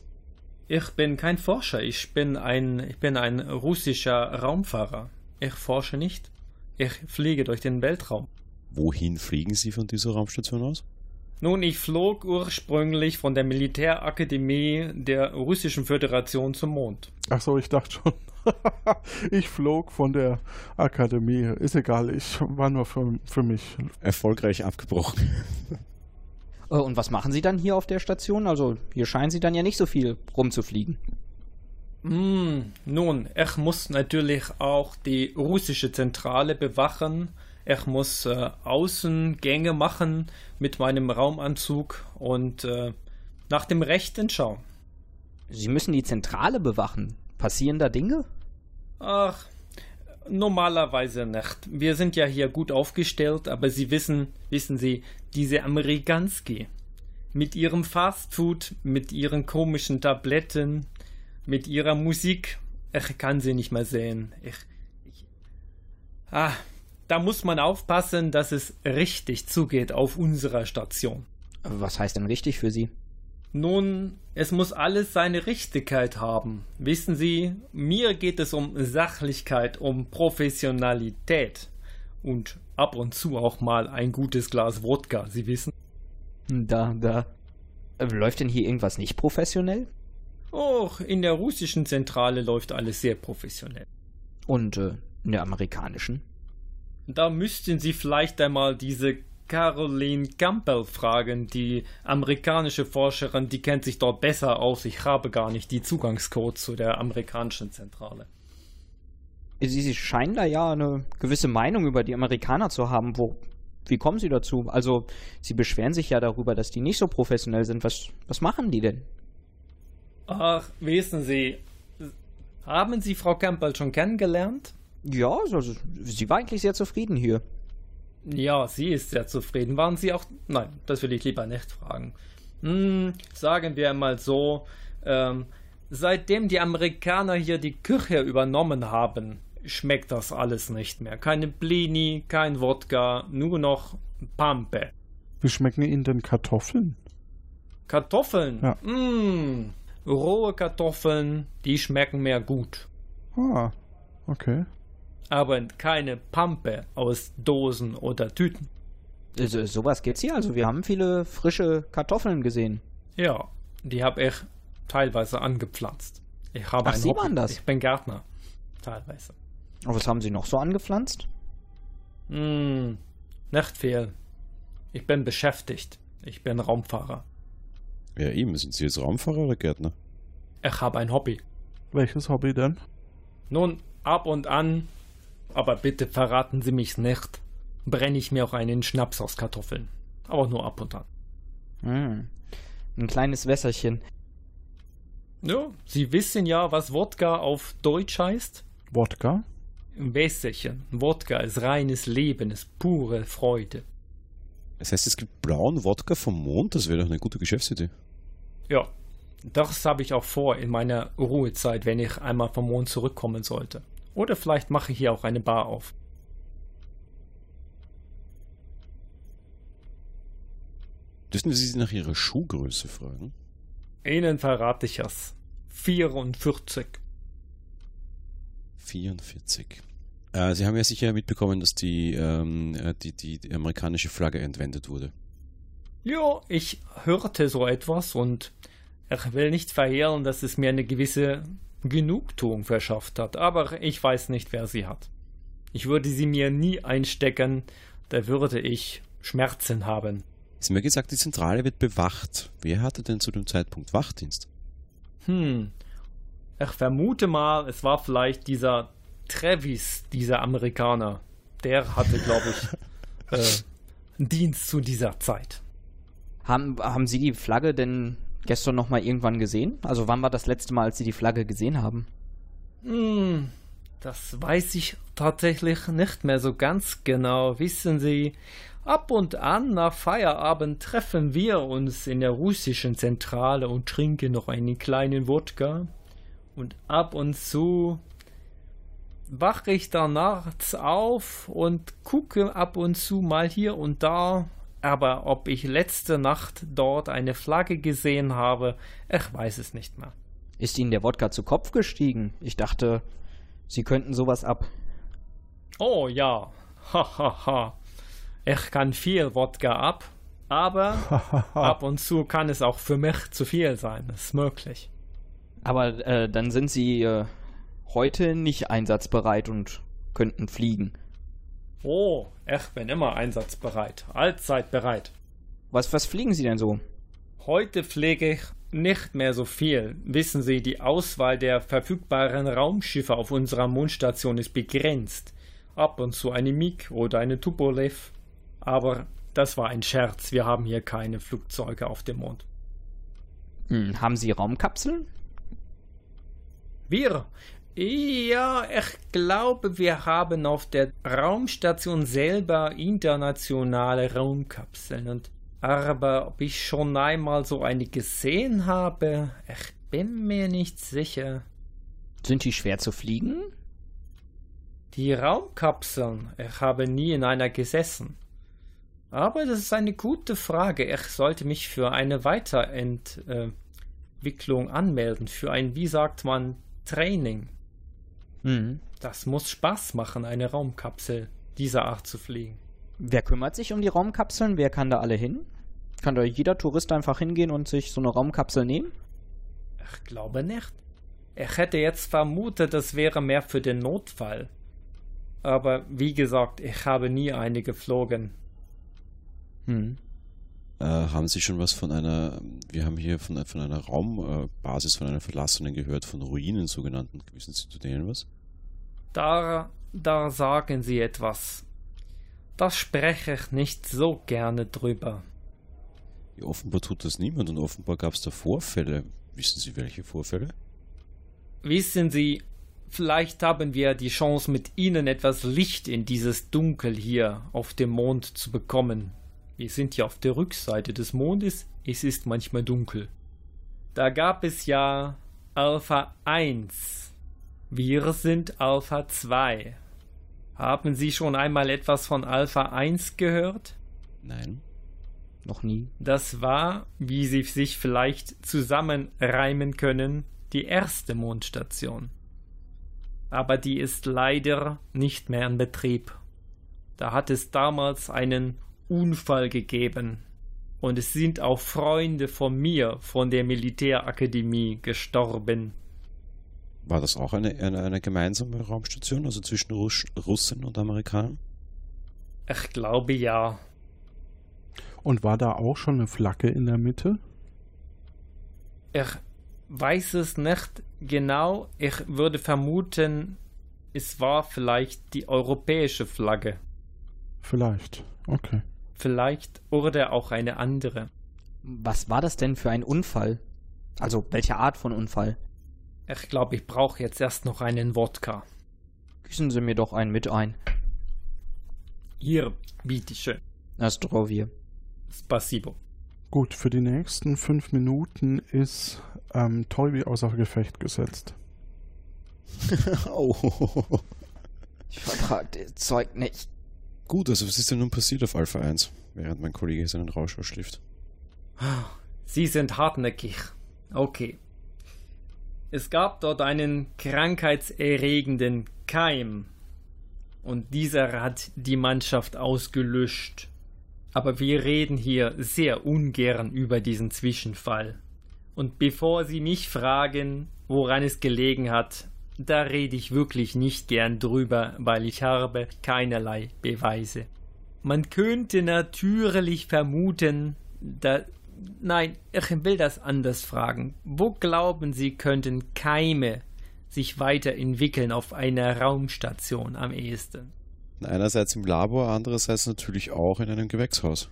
Ich bin kein Forscher, ich bin ein, ich bin ein russischer Raumfahrer. Ich forsche nicht. Ich fliege durch den Weltraum. Wohin fliegen Sie von dieser Raumstation aus? Nun, ich flog ursprünglich von der Militärakademie der Russischen Föderation zum Mond. Ach so, ich dachte schon. ich flog von der Akademie. Ist egal, ich war nur für, für mich. Erfolgreich abgebrochen. Äh, Und was machen Sie dann hier auf der Station? Also hier scheinen Sie dann ja nicht so viel rumzufliegen. Hm, nun, ich muss natürlich auch die russische Zentrale bewachen. Ich muss äh, Außengänge machen mit meinem Raumanzug und äh, nach dem Rechten schauen. Sie müssen die Zentrale bewachen. Passieren da Dinge? Ach, normalerweise nicht. Wir sind ja hier gut aufgestellt, aber Sie wissen, wissen Sie, diese Amerikanski mit ihrem Fastfood, mit ihren komischen Tabletten, mit ihrer Musik, ich kann sie nicht mehr sehen. Ich, ich, ah, da muss man aufpassen, dass es richtig zugeht auf unserer Station. Was heißt denn richtig für Sie? Nun, es muss alles seine Richtigkeit haben. Wissen Sie, mir geht es um Sachlichkeit, um Professionalität und ab und zu auch mal ein gutes Glas Wodka, Sie wissen. Da, da. Läuft denn hier irgendwas nicht professionell? Och, in der russischen Zentrale läuft alles sehr professionell. Und äh, in der amerikanischen? Da müssten Sie vielleicht einmal diese Caroline Campbell fragen, die amerikanische Forscherin, die kennt sich dort besser aus. Ich habe gar nicht die Zugangscode zu der amerikanischen Zentrale. Sie, scheinen da ja eine gewisse Meinung über die Amerikaner zu haben. Wo, wie kommen Sie dazu? Also, Sie beschweren sich ja darüber, dass die nicht so professionell sind. Was, was machen die denn? Ach, wissen Sie, haben Sie Frau Campbell schon kennengelernt? Ja, also, sie war eigentlich sehr zufrieden hier. Ja, sie ist sehr zufrieden. Waren Sie auch. Nein, das will ich lieber nicht fragen. Hm, sagen wir mal so, ähm, seitdem die Amerikaner hier die Küche übernommen haben, schmeckt das alles nicht mehr. Keine Blini, kein Wodka, nur noch Pampe. Wie schmecken Ihnen denn Kartoffeln? Kartoffeln? Ja. Mmh, rohe Kartoffeln, die schmecken mir gut. Ah, okay. Aber keine Pampe aus Dosen oder Tüten. So, sowas gibt's hier. Also, wir haben viele frische Kartoffeln gesehen. Ja, die habe ich teilweise angepflanzt. Ich habe Ach, ein Sie Hobby. waren das? Ich bin Gärtner. Teilweise. Und was haben Sie noch so angepflanzt? Hm, nicht viel. Ich bin beschäftigt. Ich bin Raumfahrer. Ja, eben. Sind Sie jetzt Raumfahrer oder Gärtner? Ich habe ein Hobby. Welches Hobby denn? Nun, ab und an, aber bitte verraten Sie mich's nicht, brenne ich mir auch einen Schnaps aus Kartoffeln. Aber nur ab und an. Hm. Ein kleines Wässerchen. Ja, Sie wissen ja, was Wodka auf Deutsch heißt? Wodka? Wässerchen. Wodka ist reines Leben, ist pure Freude. Das heißt, es gibt blauen Wodka vom Mond? Das wäre doch eine gute Geschäftsidee. Ja, das habe ich auch vor in meiner Ruhezeit, wenn ich einmal vom Mond zurückkommen sollte. Oder vielleicht mache ich hier auch eine Bar auf. Dürfen wir Sie nach Ihrer Schuhgröße fragen? Ihnen verrate ich es. 44. 44. Äh, Sie haben ja sicher mitbekommen, dass die, ähm, äh, die, die, die amerikanische Flagge entwendet wurde. Ja, ich hörte so etwas und Ich will nicht verhehlen, dass es mir eine gewisse Genugtuung verschafft hat, aber ich weiß nicht, wer sie hat. Ich würde sie mir nie einstecken, da würde ich Schmerzen haben. Sie haben mir gesagt, die Zentrale wird bewacht. Wer hatte denn zu dem Zeitpunkt Wachdienst? Hm, ich vermute mal, es war vielleicht dieser Travis, dieser Amerikaner. Der hatte, glaube ich, äh, Dienst zu dieser Zeit. Haben, haben Sie die Flagge denn gestern noch mal irgendwann gesehen? Also wann war das letzte Mal, als Sie die Flagge gesehen haben? Hm, das weiß ich tatsächlich nicht mehr so ganz genau. Wissen Sie, ab und an nach Feierabend treffen wir uns in der russischen Zentrale und trinken noch einen kleinen Wodka. Und ab und zu wache ich da nachts auf und gucke ab und zu mal hier und da. Aber ob ich letzte Nacht dort eine Flagge gesehen habe, ich weiß es nicht mehr. Ist Ihnen der Wodka zu Kopf gestiegen? Ich dachte, Sie könnten sowas ab. Oh ja, hahaha. Ha, ha. Ich kann viel Wodka ab, aber ab und zu kann es auch für mich zu viel sein. Das ist möglich. Aber äh, dann sind Sie äh, heute nicht einsatzbereit und könnten fliegen. Oh, ich bin immer einsatzbereit, allzeit bereit. Was, was fliegen Sie denn so? Heute pflege ich nicht mehr so viel. Wissen Sie, die Auswahl der verfügbaren Raumschiffe auf unserer Mondstation ist begrenzt. Ab und zu eine MiG oder eine Tupolev. Aber das war ein Scherz. Wir haben hier keine Flugzeuge auf dem Mond. Hm, haben Sie Raumkapseln? Wir? Ja, ich glaube, wir haben auf der Raumstation selber internationale Raumkapseln. Und aber ob ich schon einmal so eine gesehen habe, ich bin mir nicht sicher. Sind die schwer zu fliegen? Die Raumkapseln, ich habe nie in einer gesessen. Aber das ist eine gute Frage. Ich sollte mich für eine Weiterentwicklung anmelden, für ein, wie sagt man, Training. Mhm. Das muss Spaß machen, eine Raumkapsel dieser Art zu fliegen. Wer kümmert sich um die Raumkapseln? Wer kann da alle hin? Kann da jeder Tourist einfach hingehen und sich so eine Raumkapsel nehmen? Ich glaube nicht. Ich hätte jetzt vermutet, das wäre mehr für den Notfall. Aber wie gesagt, ich habe nie eine geflogen. Hm. Äh, haben Sie schon was von einer, wir haben hier von, von einer Raumbasis, von einer verlassenen gehört, von Ruinen sogenannten. Wissen Sie zu denen was? Da, da sagen Sie etwas. Da spreche ich nicht so gerne drüber. Ja, offenbar tut das niemand und offenbar gab es da Vorfälle. Wissen Sie welche Vorfälle? Wissen Sie, vielleicht haben wir die Chance, mit Ihnen etwas Licht in dieses Dunkel hier auf dem Mond zu bekommen. Wir sind ja auf der Rückseite des Mondes, es ist manchmal dunkel. Da gab es ja Alpha 1. Wir sind Alpha 2. Haben Sie schon einmal etwas von Alpha 1 gehört? Nein. Noch nie. Das war, wie Sie sich vielleicht zusammenreimen können, die erste Mondstation. Aber die ist leider nicht mehr in Betrieb. Da hat es damals einen Unfall gegeben. Und es sind auch Freunde von mir von der Militärakademie gestorben. War das auch eine, eine, eine gemeinsame Raumstation, also zwischen Russ Russen und Amerikanern? Ich glaube ja. Und war da auch schon eine Flagge in der Mitte? Ich weiß es nicht genau. Ich würde vermuten, es war vielleicht die europäische Flagge. Vielleicht, okay. Vielleicht oder auch eine andere. Was war das denn für ein Unfall? Also, welche Art von Unfall? Ich glaube, ich brauche jetzt erst noch einen Wodka. Gießen Sie mir doch einen mit ein. Hier, bitteschön. Astrovie. Spasibo. Gut, für die nächsten fünf Minuten ist ähm, Toby außer Gefecht gesetzt. oh. Ich vertrag das Zeug nicht. Gut, also was ist denn nun passiert auf Alpha 1, während mein Kollege seinen Rausch ausschläft? Sie sind hartnäckig. Okay. Es gab dort einen krankheitserregenden Keim. Und dieser hat die Mannschaft ausgelöscht. Aber wir reden hier sehr ungern über diesen Zwischenfall. Und bevor Sie mich fragen, woran es gelegen hat, da rede ich wirklich nicht gern drüber, weil ich habe keinerlei Beweise. Man könnte natürlich vermuten, da Nein, ich will das anders fragen. Wo glauben Sie, könnten Keime sich weiterentwickeln auf einer Raumstation am ehesten? Einerseits im Labor, andererseits natürlich auch in einem Gewächshaus.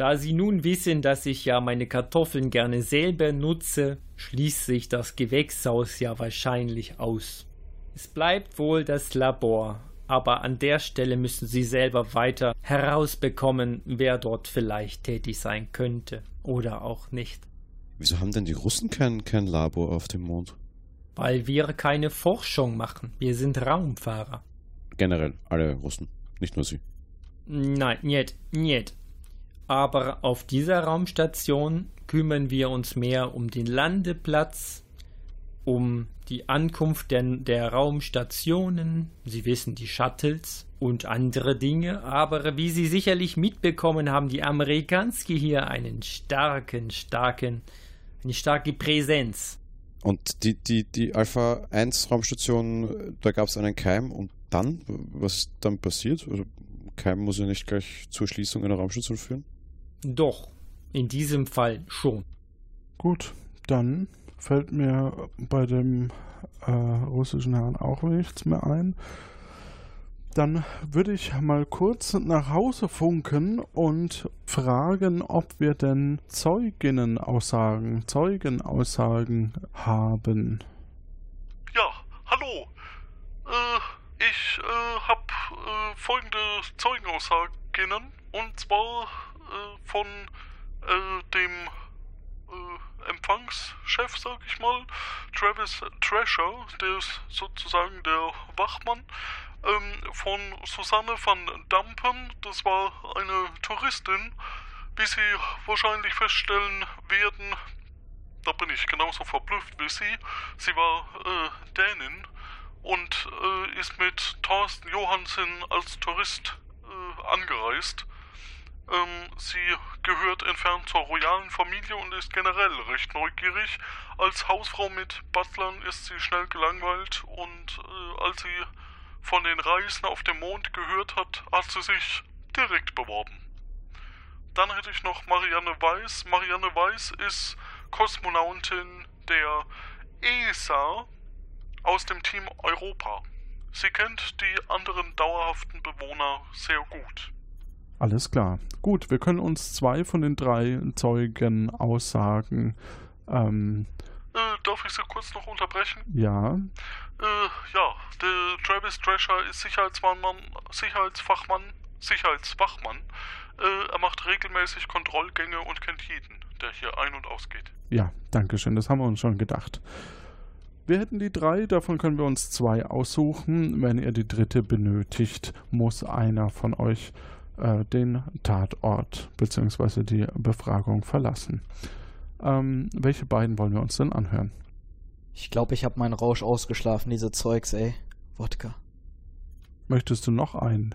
Da Sie nun wissen, dass ich ja meine Kartoffeln gerne selber nutze, schließt sich das Gewächshaus ja wahrscheinlich aus. Es bleibt wohl das Labor, aber an der Stelle müssen Sie selber weiter herausbekommen, wer dort vielleicht tätig sein könnte oder auch nicht. Wieso haben denn die Russen kein, kein Labor auf dem Mond? Weil wir keine Forschung machen. Wir sind Raumfahrer. Generell, alle Russen, nicht nur Sie. Nein, nicht, nicht. Aber auf dieser Raumstation kümmern wir uns mehr um den Landeplatz, um die Ankunft der, der Raumstationen, Sie wissen, die Shuttles und andere Dinge. Aber wie Sie sicherlich mitbekommen haben, die Amerikanski hier einen starken, starken, eine starke Präsenz. Und die, die, die Alpha 1 Raumstation, da gab es einen Keim und dann, was dann passiert? Also Keim muss ja nicht gleich zur Schließung einer Raumstation führen? Doch, in diesem Fall schon. Gut, dann fällt mir bei dem äh, russischen Herrn auch nichts mehr ein. Dann würde ich mal kurz nach Hause funken und fragen, ob wir denn Zeuginnenaussagen, Zeugenaussagen haben. Ja, hallo. Äh, ich äh, habe äh, folgende Zeugenaussagen und zwar äh, von äh, dem äh, Empfangschef, sag ich mal, Travis Thrasher, der ist sozusagen der Wachmann, ähm, von Susanne van Dampen, das war eine Touristin, wie Sie wahrscheinlich feststellen werden, da bin ich genauso verblüfft wie Sie, sie war äh, Dänin und äh, ist mit Thorsten Johansen als Tourist äh, angereist. Ähm, sie gehört entfernt zur royalen Familie und ist generell recht neugierig. Als Hausfrau mit Butlern ist sie schnell gelangweilt und äh, als sie von den Reisen auf dem Mond gehört hat, hat sie sich direkt beworben. Dann hätte ich noch Marianne Weiß. Marianne Weiß ist Kosmonautin der ESA aus dem Team Europa. Sie kennt die anderen dauerhaften Bewohner sehr gut. Alles klar. Gut, wir können uns zwei von den drei Zeugen Aussagen. Ähm, äh, darf ich Sie kurz noch unterbrechen? Ja. Äh, ja, der Travis Thrasher ist Sicherheitsfachmann, Sicherheitsfachmann, Sicherheitswachmann. Äh, er macht regelmäßig Kontrollgänge und kennt jeden, der hier ein- und ausgeht. Ja, danke schön. Das haben wir uns schon gedacht. Wir hätten die drei, davon können wir uns zwei aussuchen. Wenn ihr die dritte benötigt, muss einer von euch äh, den Tatort bzw. die Befragung verlassen. Ähm, welche beiden wollen wir uns denn anhören? Ich glaube, ich habe meinen Rausch ausgeschlafen, diese Zeugs, ey. Wodka. Möchtest du noch einen?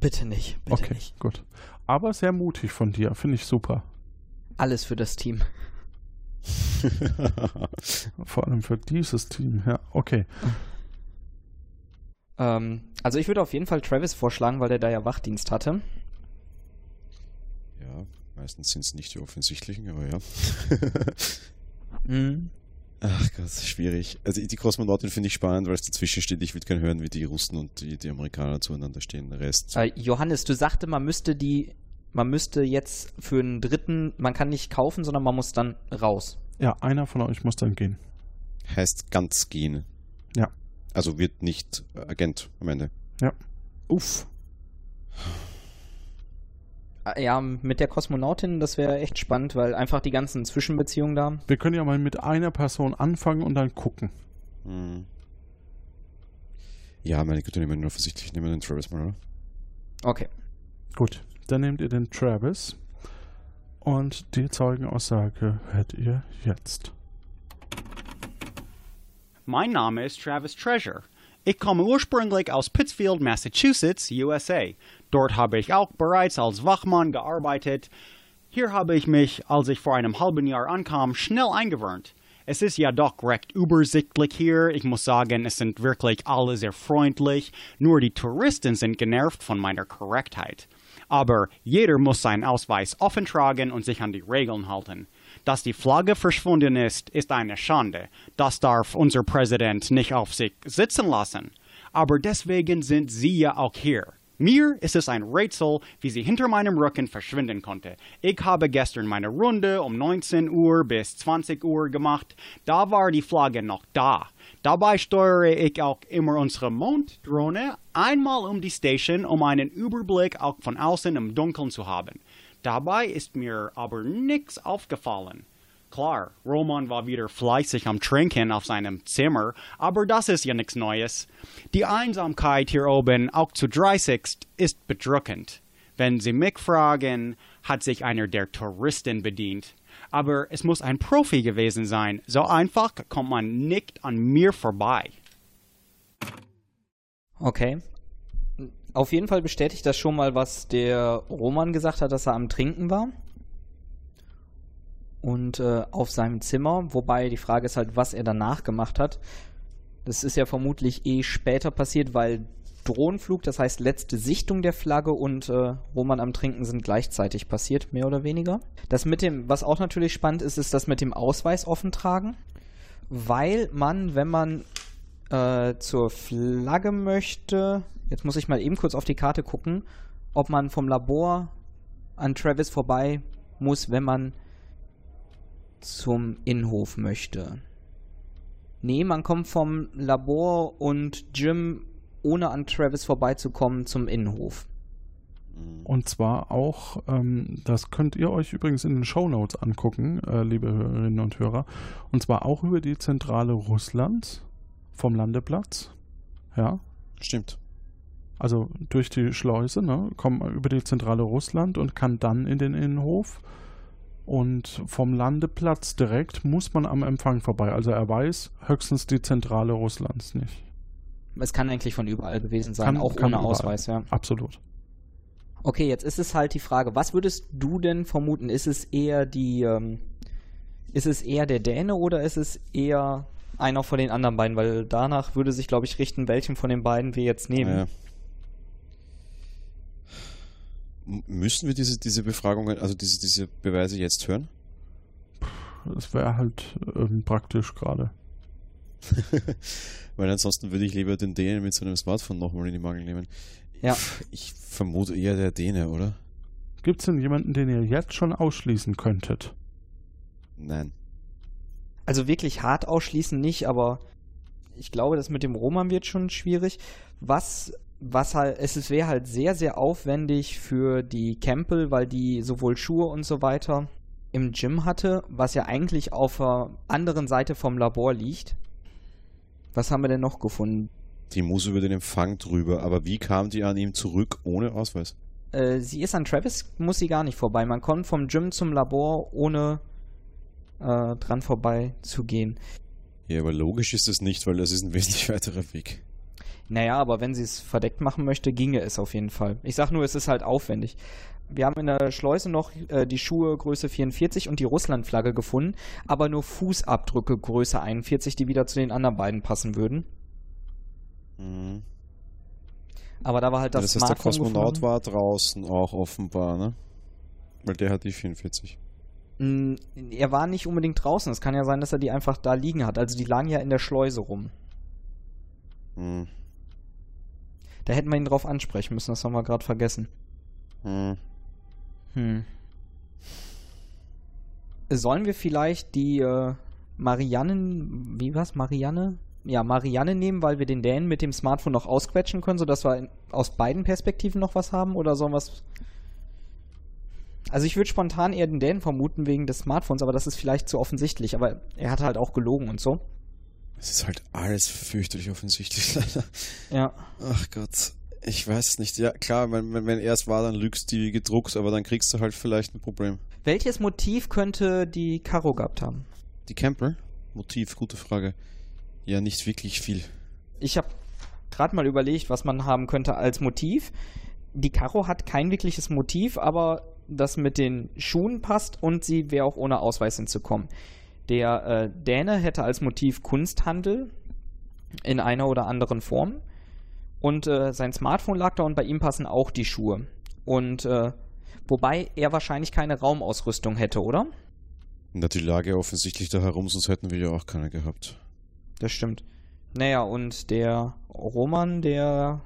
Bitte nicht, bitte okay, nicht. gut. Aber sehr mutig von dir, finde ich super. Alles für das Team. Vor allem für dieses Team, ja, okay. Ähm, also ich würde auf jeden Fall Travis vorschlagen, weil der da ja Wachdienst hatte. Ja, meistens sind es nicht die offensichtlichen, aber ja. mhm. Ach Gott, schwierig. Also die Kosmonautin finde ich spannend, weil es dazwischen steht. Ich würde gerne hören, wie die Russen und die, die Amerikaner zueinander stehen. Der Rest. Äh, Johannes, du sagte, man müsste die, man müsste jetzt für einen dritten, man kann nicht kaufen, sondern man muss dann raus. Ja, einer von euch muss dann gehen. Heißt ganz gehen. Ja. Also wird nicht Agent am Ende. Ja. Uff. Ja, mit der Kosmonautin, das wäre echt spannend, weil einfach die ganzen Zwischenbeziehungen da. Wir können ja mal mit einer Person anfangen und dann gucken. Hm. Ja, meine Güte, nehmen wir nur offensichtlich, nehmen wir den Travis mal, oder? Okay. Gut, dann nehmt ihr den Travis und die Zeugenaussage hört ihr jetzt. Mein Name ist Travis Treasure. Ich komme ursprünglich aus Pittsfield, Massachusetts, USA. Dort habe ich auch bereits als Wachmann gearbeitet. Hier habe ich mich, als ich vor einem halben Jahr ankam, schnell eingewöhnt. Es ist ja doch recht übersichtlich hier. Ich muss sagen, es sind wirklich alle sehr freundlich. Nur die Touristen sind genervt von meiner Korrektheit. Aber jeder muss seinen Ausweis offen tragen und sich an die Regeln halten. Dass die Flagge verschwunden ist, ist eine Schande. Das darf unser Präsident nicht auf sich sitzen lassen. Aber deswegen sind Sie ja auch hier. Mir ist es ein Rätsel, wie sie hinter meinem Rücken verschwinden konnte. Ich habe gestern meine Runde um 19 Uhr bis 20 Uhr gemacht. Da war die Flagge noch da. Dabei steuere ich auch immer unsere Monddrohne einmal um die Station, um einen Überblick auch von außen im Dunkeln zu haben. Dabei ist mir aber nichts aufgefallen. Klar, Roman war wieder fleißig am Trinken auf seinem Zimmer, aber das ist ja nichts Neues. Die Einsamkeit hier oben, auch zu 30, ist bedrückend. Wenn Sie mich fragen, hat sich einer der Touristen bedient. Aber es muss ein Profi gewesen sein. So einfach kommt man nicht an mir vorbei. Okay. Auf jeden Fall bestätigt das schon mal, was der Roman gesagt hat, dass er am Trinken war und äh, auf seinem Zimmer. Wobei die Frage ist halt, was er danach gemacht hat. Das ist ja vermutlich eh später passiert, weil Drohnenflug, das heißt letzte Sichtung der Flagge und äh, Roman am Trinken sind gleichzeitig passiert, mehr oder weniger. Das mit dem, was auch natürlich spannend ist, ist das mit dem Ausweis offen tragen, weil man, wenn man äh, zur Flagge möchte, jetzt muss ich mal eben kurz auf die Karte gucken, ob man vom Labor an Travis vorbei muss, wenn man zum Innenhof möchte. Nee, man kommt vom Labor und Gym, ohne an Travis vorbeizukommen, zum Innenhof. Und zwar auch, ähm, das könnt ihr euch übrigens in den Show Notes angucken, äh, liebe Hörerinnen und Hörer, und zwar auch über die Zentrale Russlands vom Landeplatz. Ja. Stimmt. Also durch die Schleuse, ne, kommt über die Zentrale Russland und kann dann in den Innenhof. Und vom Landeplatz direkt muss man am Empfang vorbei. Also er weiß höchstens die Zentrale Russlands nicht. Es kann eigentlich von überall gewesen sein, kann, auch kann ohne überall. Ausweis, ja. Absolut. Okay, jetzt ist es halt die Frage, was würdest du denn vermuten? Ist es eher die, ähm, ist es eher der Däne oder ist es eher einer von den anderen beiden? Weil danach würde sich, glaube ich, richten, welchen von den beiden wir jetzt nehmen. Ja. Müssen wir diese, diese Befragungen, also diese, diese Beweise jetzt hören? Das wäre halt ähm, praktisch gerade. Weil ansonsten würde ich lieber den Dänen mit seinem Smartphone nochmal in die Mangel nehmen. Ja. Ich vermute eher der Däne, oder? Gibt es denn jemanden, den ihr jetzt schon ausschließen könntet? Nein. Also wirklich hart ausschließen nicht, aber ich glaube, das mit dem Roman wird schon schwierig. Was was halt, es wäre halt sehr, sehr aufwendig für die Campbell, weil die sowohl Schuhe und so weiter im Gym hatte, was ja eigentlich auf der anderen Seite vom Labor liegt. Was haben wir denn noch gefunden? Die muss über den Empfang drüber, aber wie kam die an ihm zurück ohne Ausweis? Äh, sie ist an Travis, muss sie gar nicht vorbei. Man kommt vom Gym zum Labor ohne äh, dran vorbei zu gehen. Ja, aber logisch ist das nicht, weil das ist ein wesentlich weiterer Weg. Naja, aber wenn sie es verdeckt machen möchte, ginge es auf jeden Fall. Ich sag nur, es ist halt aufwendig. Wir haben in der Schleuse noch äh, die Schuhe Größe 44 und die Russlandflagge gefunden, aber nur Fußabdrücke Größe 41, die wieder zu den anderen beiden passen würden. Mhm. Aber da war halt das, ja, das heißt, der Kosmonaut gefunden. war draußen auch offenbar, ne? Weil der hat die 44. Er war nicht unbedingt draußen. Es kann ja sein, dass er die einfach da liegen hat. Also die lagen ja in der Schleuse rum. Mhm. Da hätten wir ihn drauf ansprechen müssen, das haben wir gerade vergessen. Hm. Hm. Sollen wir vielleicht die äh, Mariannen, wie war's, Marianne? Ja, Marianne nehmen, weil wir den Dänen mit dem Smartphone noch ausquetschen können, sodass wir in, aus beiden Perspektiven noch was haben? Oder sollen wir Also ich würde spontan eher den Dänen vermuten wegen des Smartphones, aber das ist vielleicht zu offensichtlich. Aber er hat halt auch gelogen und so. Es ist halt alles fürchterlich offensichtlich, leider. Ja. Ach Gott. Ich weiß es nicht. Ja, klar, wenn, wenn, wenn erst war, dann lügst die gedruckt, aber dann kriegst du halt vielleicht ein Problem. Welches Motiv könnte die Caro gehabt haben? Die Campbell? Motiv, gute Frage. Ja, nicht wirklich viel. Ich habe gerade mal überlegt, was man haben könnte als Motiv. Die Caro hat kein wirkliches Motiv, aber das mit den Schuhen passt und sie wäre auch ohne Ausweis hinzukommen. Der äh, Däne hätte als Motiv Kunsthandel in einer oder anderen Form. Und äh, sein Smartphone lag da und bei ihm passen auch die Schuhe. Und äh, wobei er wahrscheinlich keine Raumausrüstung hätte, oder? Na, die Lage offensichtlich da herum, sonst hätten wir ja auch keine gehabt. Das stimmt. Naja, und der Roman, der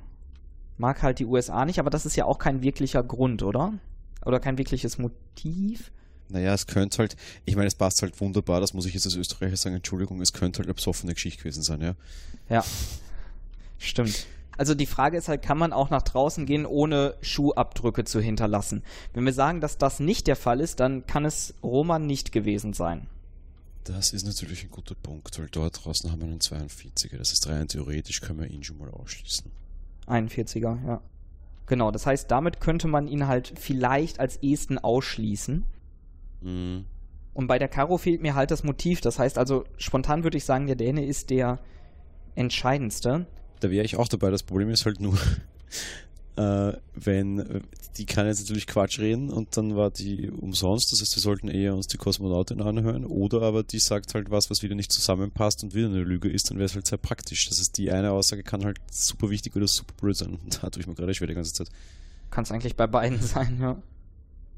mag halt die USA nicht, aber das ist ja auch kein wirklicher Grund, oder? Oder kein wirkliches Motiv? Naja, es könnte halt, ich meine, es passt halt wunderbar, das muss ich jetzt als Österreicher sagen, Entschuldigung, es könnte halt eine besoffene Geschichte gewesen sein, ja. Ja, stimmt. Also die Frage ist halt, kann man auch nach draußen gehen, ohne Schuhabdrücke zu hinterlassen? Wenn wir sagen, dass das nicht der Fall ist, dann kann es Roman nicht gewesen sein. Das ist natürlich ein guter Punkt, weil dort draußen haben wir einen 42er. Das ist rein theoretisch, können wir ihn schon mal ausschließen. 41er, ja. Genau, das heißt, damit könnte man ihn halt vielleicht als ehesten ausschließen. Mhm. Und bei der Karo fehlt mir halt das Motiv. Das heißt also, spontan würde ich sagen, der Däne ist der entscheidendste. Da wäre ich auch dabei. Das Problem ist halt nur, äh, wenn die kann jetzt natürlich Quatsch reden und dann war die umsonst. Das heißt, wir sollten eher uns die Kosmonautin anhören. Oder aber die sagt halt was, was wieder nicht zusammenpasst und wieder eine Lüge ist, dann wäre es halt sehr praktisch. Das heißt, die eine Aussage kann halt super wichtig oder super blöd sein. Da tue ich mir gerade schwer die ganze Zeit. Kann es eigentlich bei beiden sein, ja.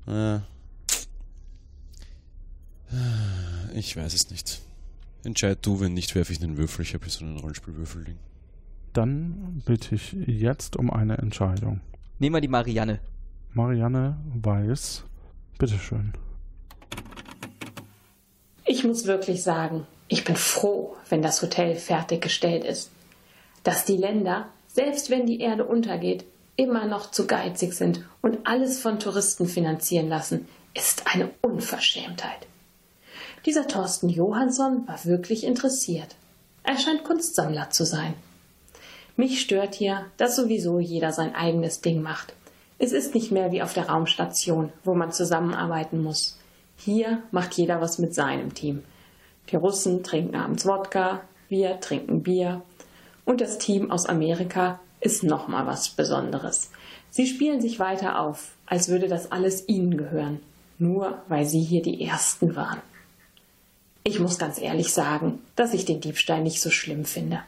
Ja. Ich weiß es nicht. Entscheid du, wenn nicht, werfe ich einen Würfel. Ich habe hier so einen Rollenspielwürfelding. Dann bitte ich jetzt um eine Entscheidung. Nehmen wir die Marianne. Marianne Weiß, bitteschön. Ich muss wirklich sagen, ich bin froh, wenn das Hotel fertiggestellt ist. Dass die Länder, selbst wenn die Erde untergeht, immer noch zu geizig sind und alles von Touristen finanzieren lassen, ist eine Unverschämtheit. Dieser Thorsten Johansson war wirklich interessiert. Er scheint Kunstsammler zu sein. Mich stört hier, dass sowieso jeder sein eigenes Ding macht. Es ist nicht mehr wie auf der Raumstation, wo man zusammenarbeiten muss. Hier macht jeder was mit seinem Team. Die Russen trinken abends Wodka, wir trinken Bier. Und das Team aus Amerika ist nochmal was Besonderes. Sie spielen sich weiter auf, als würde das alles ihnen gehören, nur weil sie hier die Ersten waren. Ich muss ganz ehrlich sagen, dass ich den Diebstahl nicht so schlimm finde.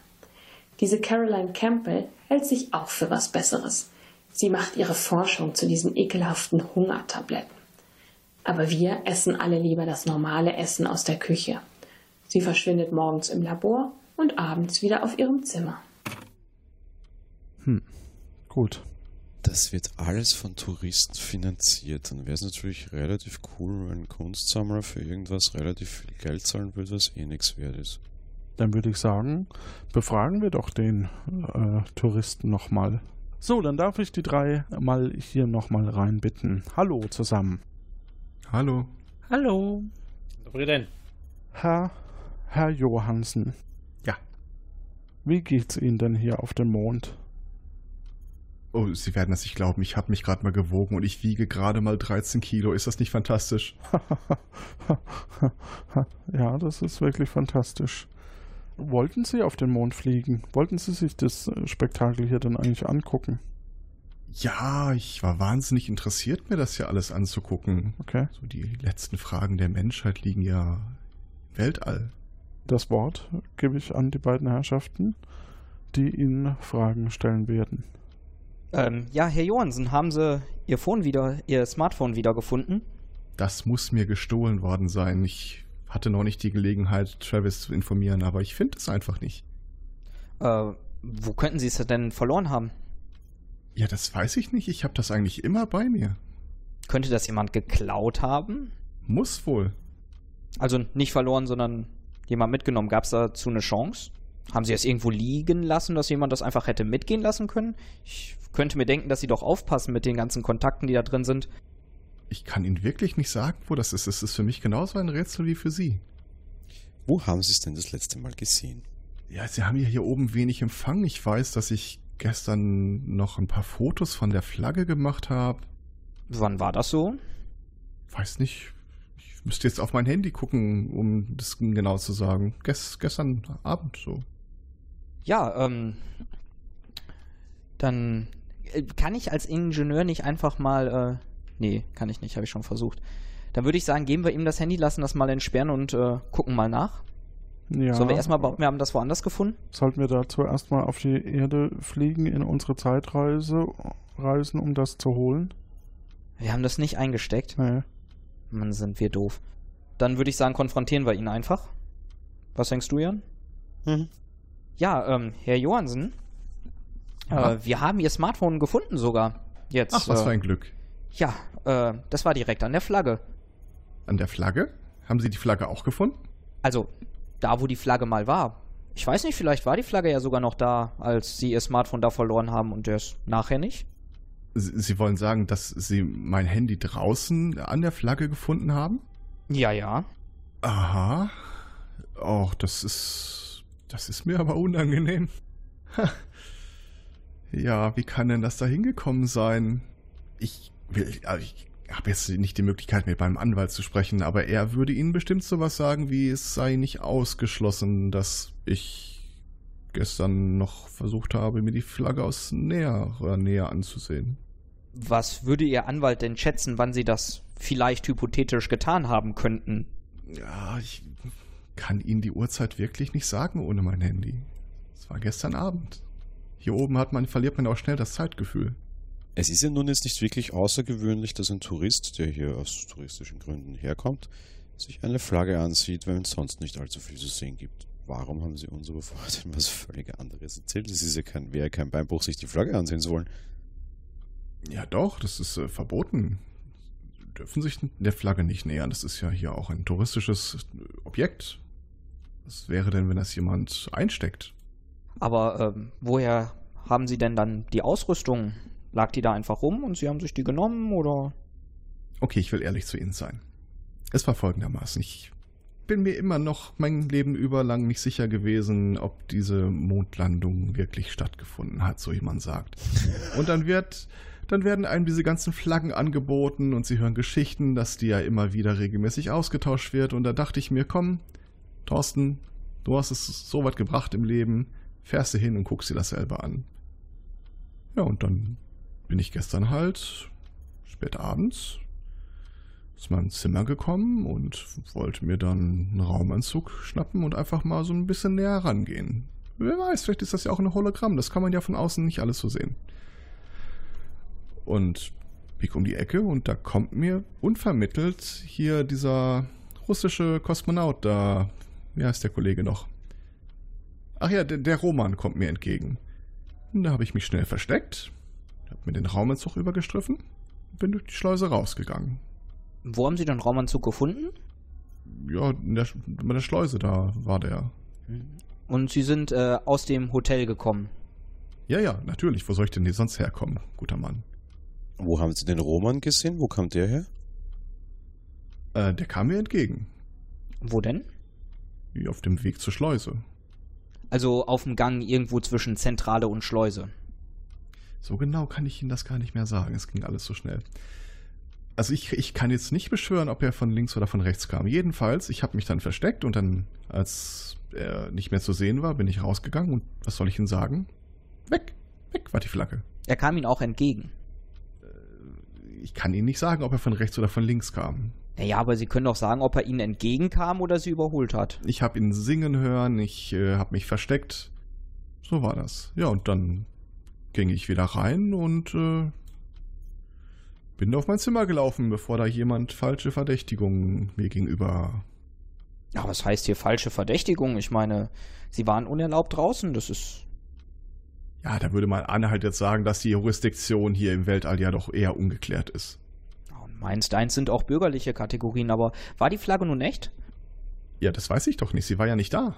Diese Caroline Campbell hält sich auch für was Besseres. Sie macht ihre Forschung zu diesen ekelhaften Hungertabletten. Aber wir essen alle lieber das normale Essen aus der Küche. Sie verschwindet morgens im Labor und abends wieder auf ihrem Zimmer. Hm, gut. Das wird alles von Touristen finanziert. Dann wäre es natürlich relativ cool, wenn ein Kunstsammler für irgendwas relativ viel Geld zahlen würde, was eh nichts wert ist. Dann würde ich sagen, befragen wir doch den äh, Touristen nochmal. So, dann darf ich die drei mal hier nochmal reinbitten. Hallo zusammen. Hallo. Hallo. Frieden. Herr, Herr Johansen. Ja. Wie geht's Ihnen denn hier auf dem Mond? Oh, Sie werden es nicht glauben, ich habe mich gerade mal gewogen und ich wiege gerade mal 13 Kilo. Ist das nicht fantastisch? ja, das ist wirklich fantastisch. Wollten Sie auf den Mond fliegen? Wollten Sie sich das äh, Spektakel hier dann eigentlich angucken? Ja, ich war wahnsinnig interessiert, mir das hier alles anzugucken. Okay. So die letzten Fragen der Menschheit liegen ja im Weltall. Das Wort gebe ich an die beiden Herrschaften, die Ihnen Fragen stellen werden. Ähm, ja, Herr Johansen, haben Sie Ihr Phone wieder, Ihr Smartphone wiedergefunden? Das muss mir gestohlen worden sein. Ich hatte noch nicht die Gelegenheit, Travis zu informieren, aber ich finde es einfach nicht. Äh, wo könnten Sie es denn verloren haben? Ja, das weiß ich nicht. Ich habe das eigentlich immer bei mir. Könnte das jemand geklaut haben? Muss wohl. Also nicht verloren, sondern jemand mitgenommen. Gab es dazu eine Chance? Haben Sie es irgendwo liegen lassen, dass jemand das einfach hätte mitgehen lassen können? Ich könnte mir denken, dass Sie doch aufpassen mit den ganzen Kontakten, die da drin sind. Ich kann Ihnen wirklich nicht sagen, wo das ist. Es ist für mich genauso ein Rätsel wie für Sie. Wo haben Sie es denn das letzte Mal gesehen? Ja, Sie haben ja hier oben wenig Empfang. Ich weiß, dass ich gestern noch ein paar Fotos von der Flagge gemacht habe. Wann war das so? Weiß nicht. Ich müsste jetzt auf mein Handy gucken, um das genau zu sagen. Gest gestern Abend so. Ja, ähm. Dann äh, kann ich als Ingenieur nicht einfach mal äh, Nee, kann ich nicht, habe ich schon versucht. Dann würde ich sagen, geben wir ihm das Handy, lassen das mal entsperren und äh, gucken mal nach. Ja. Sollen wir erstmal behaupten, wir haben das woanders gefunden? Sollten wir dazu erstmal auf die Erde fliegen, in unsere Zeitreise reisen, um das zu holen? Wir haben das nicht eingesteckt. Nee. Mann, sind wir doof. Dann würde ich sagen, konfrontieren wir ihn einfach. Was denkst du, Jan? Mhm. Ja, ähm, Herr Johansen, Ja. äh, wir haben Ihr Smartphone gefunden sogar. Jetzt. Ach, was äh, für ein Glück. Ja, äh, das war direkt an der Flagge. An der Flagge? Haben Sie die Flagge auch gefunden? Also, da wo die Flagge mal war. Ich weiß nicht, vielleicht war die Flagge ja sogar noch da, als Sie Ihr Smartphone da verloren haben und das nachher nicht. Sie, Sie wollen sagen, dass Sie mein Handy draußen an der Flagge gefunden haben? Ja, ja. Aha. Och, das ist. Das ist mir aber unangenehm. Ha. Ja, wie kann denn das da hingekommen sein? Ich Ich habe jetzt nicht die Möglichkeit, mit meinem Anwalt zu sprechen, aber er würde Ihnen bestimmt sowas sagen, wie es sei nicht ausgeschlossen, dass ich gestern noch versucht habe, mir die Flagge aus näherer Nähe anzusehen. Was würde Ihr Anwalt denn schätzen, wann Sie das vielleicht hypothetisch getan haben könnten? Ja, ich kann Ihnen die Uhrzeit wirklich nicht sagen ohne mein Handy. Es war gestern Abend. Hier oben hat man, verliert man auch schnell das Zeitgefühl. Es ist ja nun jetzt nicht wirklich außergewöhnlich, dass ein Tourist, der hier aus touristischen Gründen herkommt, sich eine Flagge ansieht, wenn es sonst nicht allzu viel zu sehen gibt. Warum haben Sie uns aber vorher denn was völlig anderes erzählt? Es ist ja kein, wäre ja kein Beinbruch, sich die Flagge ansehen zu wollen. Ja doch, das ist äh, verboten. Sie dürfen sich der Flagge nicht nähern. Das ist ja hier auch ein touristisches Objekt. Was wäre denn, wenn das jemand einsteckt? Aber ähm, woher haben Sie denn dann die Ausrüstung? Lag die da einfach rum und Sie haben sich die genommen oder? Okay, ich will ehrlich zu Ihnen sein. Es war folgendermaßen. Ich bin mir immer noch mein Leben über lang nicht sicher gewesen, ob diese Mondlandung wirklich stattgefunden hat, so jemand sagt. Und dann wird, dann werden einem diese ganzen Flaggen angeboten und sie hören Geschichten, dass die ja immer wieder regelmäßig ausgetauscht wird. Und da dachte ich mir, komm, Thorsten, du hast es so weit gebracht im Leben, fährst du hin und guckst dir das selber an. Ja, und dann bin ich gestern halt spät abends aus meinem Zimmer gekommen und wollte mir dann einen Raumanzug schnappen und einfach mal so ein bisschen näher rangehen. Wer weiß, vielleicht ist das ja auch ein Hologramm, das kann man ja von außen nicht alles so sehen. Und bieg um die Ecke und da kommt mir unvermittelt hier dieser russische Kosmonaut da. Wie heißt der Kollege noch? Ach ja, der, der Roman kommt mir entgegen. Und da habe ich mich schnell versteckt, habe mir den Raumanzug übergestriffen und bin durch die Schleuse rausgegangen. Wo haben Sie den Raumanzug gefunden? Ja, in der, bei der Schleuse da war der. Und Sie sind äh, aus dem Hotel gekommen. Ja, ja, natürlich. Wo soll ich denn hier sonst herkommen, guter Mann? Wo haben Sie den Roman gesehen? Wo kam der her? Äh, der kam mir entgegen. Wo denn? Auf dem Weg zur Schleuse. Also auf dem Gang irgendwo zwischen Zentrale und Schleuse. So genau kann ich Ihnen das gar nicht mehr sagen. Es ging alles so schnell. Also ich, ich kann jetzt nicht beschwören, ob er von links oder von rechts kam. Jedenfalls, ich habe mich dann versteckt und dann, als er nicht mehr zu sehen war, bin ich rausgegangen und was soll ich Ihnen sagen? Weg, weg war die Flagge. Er kam Ihnen auch entgegen. Ich kann Ihnen nicht sagen, ob er von rechts oder von links kam. Naja, aber Sie können doch sagen, ob er Ihnen entgegenkam oder Sie überholt hat. Ich habe ihn singen hören, ich äh, habe mich versteckt. So war das. Ja, und dann ging ich wieder rein und äh, bin auf mein Zimmer gelaufen, bevor da jemand falsche Verdächtigungen mir gegenüber. Ja, was heißt hier falsche Verdächtigung? Ich meine, Sie waren unerlaubt draußen, das ist. Ja, da würde man Anne halt jetzt sagen, dass die Jurisdiktion hier im Weltall ja doch eher ungeklärt ist. Meins, deins sind auch bürgerliche Kategorien, aber war die Flagge nun echt? Ja, das weiß ich doch nicht. Sie war ja nicht da.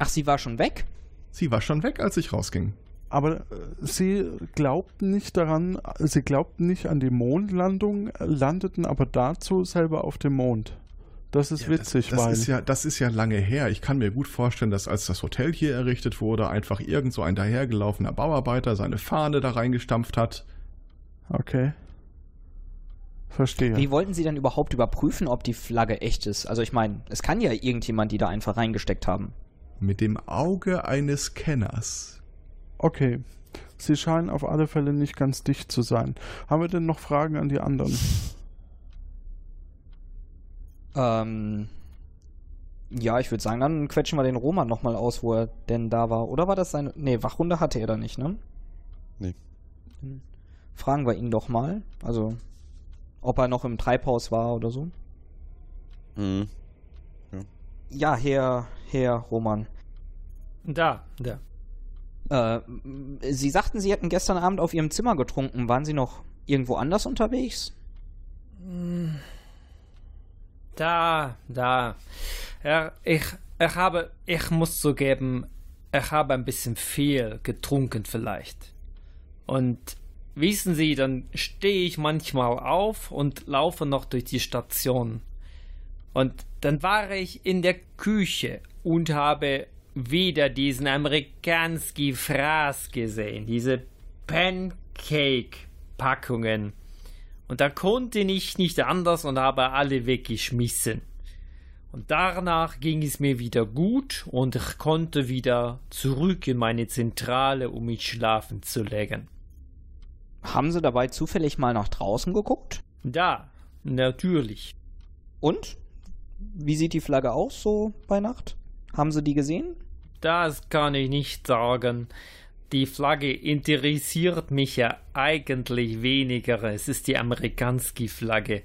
Ach, sie war schon weg? Sie war schon weg, als ich rausging. Aber äh, Sie glaubten nicht daran, Sie glaubten nicht an die Mondlandung, landeten aber dazu selber auf dem Mond. Das ist Ja, witzig, das, das weil. ist ja, das ist ja lange her. Ich kann mir gut vorstellen, dass als das Hotel hier errichtet wurde, einfach irgend so ein dahergelaufener Bauarbeiter seine Fahne da reingestampft hat. Okay. Verstehe. Wie wollten Sie denn überhaupt überprüfen, ob die Flagge echt ist? Also ich meine, es kann ja irgendjemand die da einfach reingesteckt haben. Mit dem Auge eines Kenners. Okay. Sie scheinen auf alle Fälle nicht ganz dicht zu sein. Haben wir denn noch Fragen an die anderen? Ähm, ja, ich würde sagen, dann quetschen wir den Roman nochmal aus, wo er denn da war. Oder war das seine. Nee, Wachhunde hatte er da nicht, ne? Nee. Fragen wir ihn doch mal. Also, ob er noch im Treibhaus war oder so. Mhm. Ja, Herr, Herr Roman. Da, da. Äh, Sie sagten, Sie hätten gestern Abend auf Ihrem Zimmer getrunken. Waren Sie noch irgendwo anders unterwegs? Da, da. Ja, ich, ich habe, ich muss zugeben, ich habe ein bisschen viel getrunken vielleicht. Und wissen Sie, dann stehe ich manchmal auf und laufe noch durch die Station. Und dann war ich in der Küche und habe wieder diesen amerikanski Fraß gesehen, diese Pancake-Packungen. Und da konnte ich nicht anders und habe alle weggeschmissen. Und danach ging es mir wieder gut und ich konnte wieder zurück in meine Zentrale, um mich schlafen zu legen. Haben Sie dabei zufällig mal nach draußen geguckt? Da, natürlich. Und? Wie sieht die Flagge aus so bei Nacht? Haben Sie die gesehen? Das kann ich nicht sagen. Die Flagge interessiert mich ja eigentlich weniger. Es ist die Amerikanski-Flagge.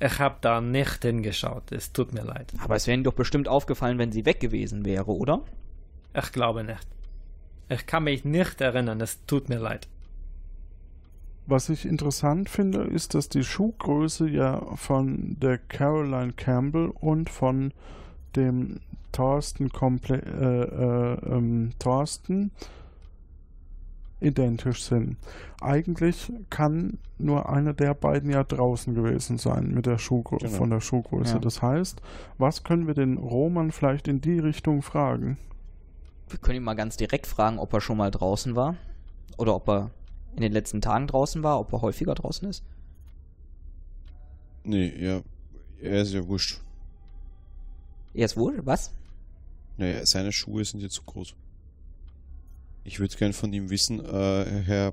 Ich habe da nicht hingeschaut. Es tut mir leid. Aber es wäre Ihnen doch bestimmt aufgefallen, wenn sie weg gewesen wäre, oder? Ich glaube nicht. Ich kann mich nicht erinnern. Es tut mir leid. Was ich interessant finde, ist, dass die Schuhgröße ja von der Caroline Campbell und von dem Thorsten Komple äh, äh, ähm, Thorsten identisch sind. Eigentlich kann nur einer der beiden ja draußen gewesen sein mit der Schuhgröße, Genau. von der Schuhgröße. Ja. Das heißt, was können wir den Roman vielleicht in die Richtung fragen? Wir können ihn mal ganz direkt fragen, ob er schon mal draußen war. Oder ob er in den letzten Tagen draußen war, ob er häufiger draußen ist. Nee, ja. Er ist ja wurscht. Er ist wohl, was? Naja, seine Schuhe sind ja zu groß. Ich würde gern von ihm wissen, äh, Herr äh,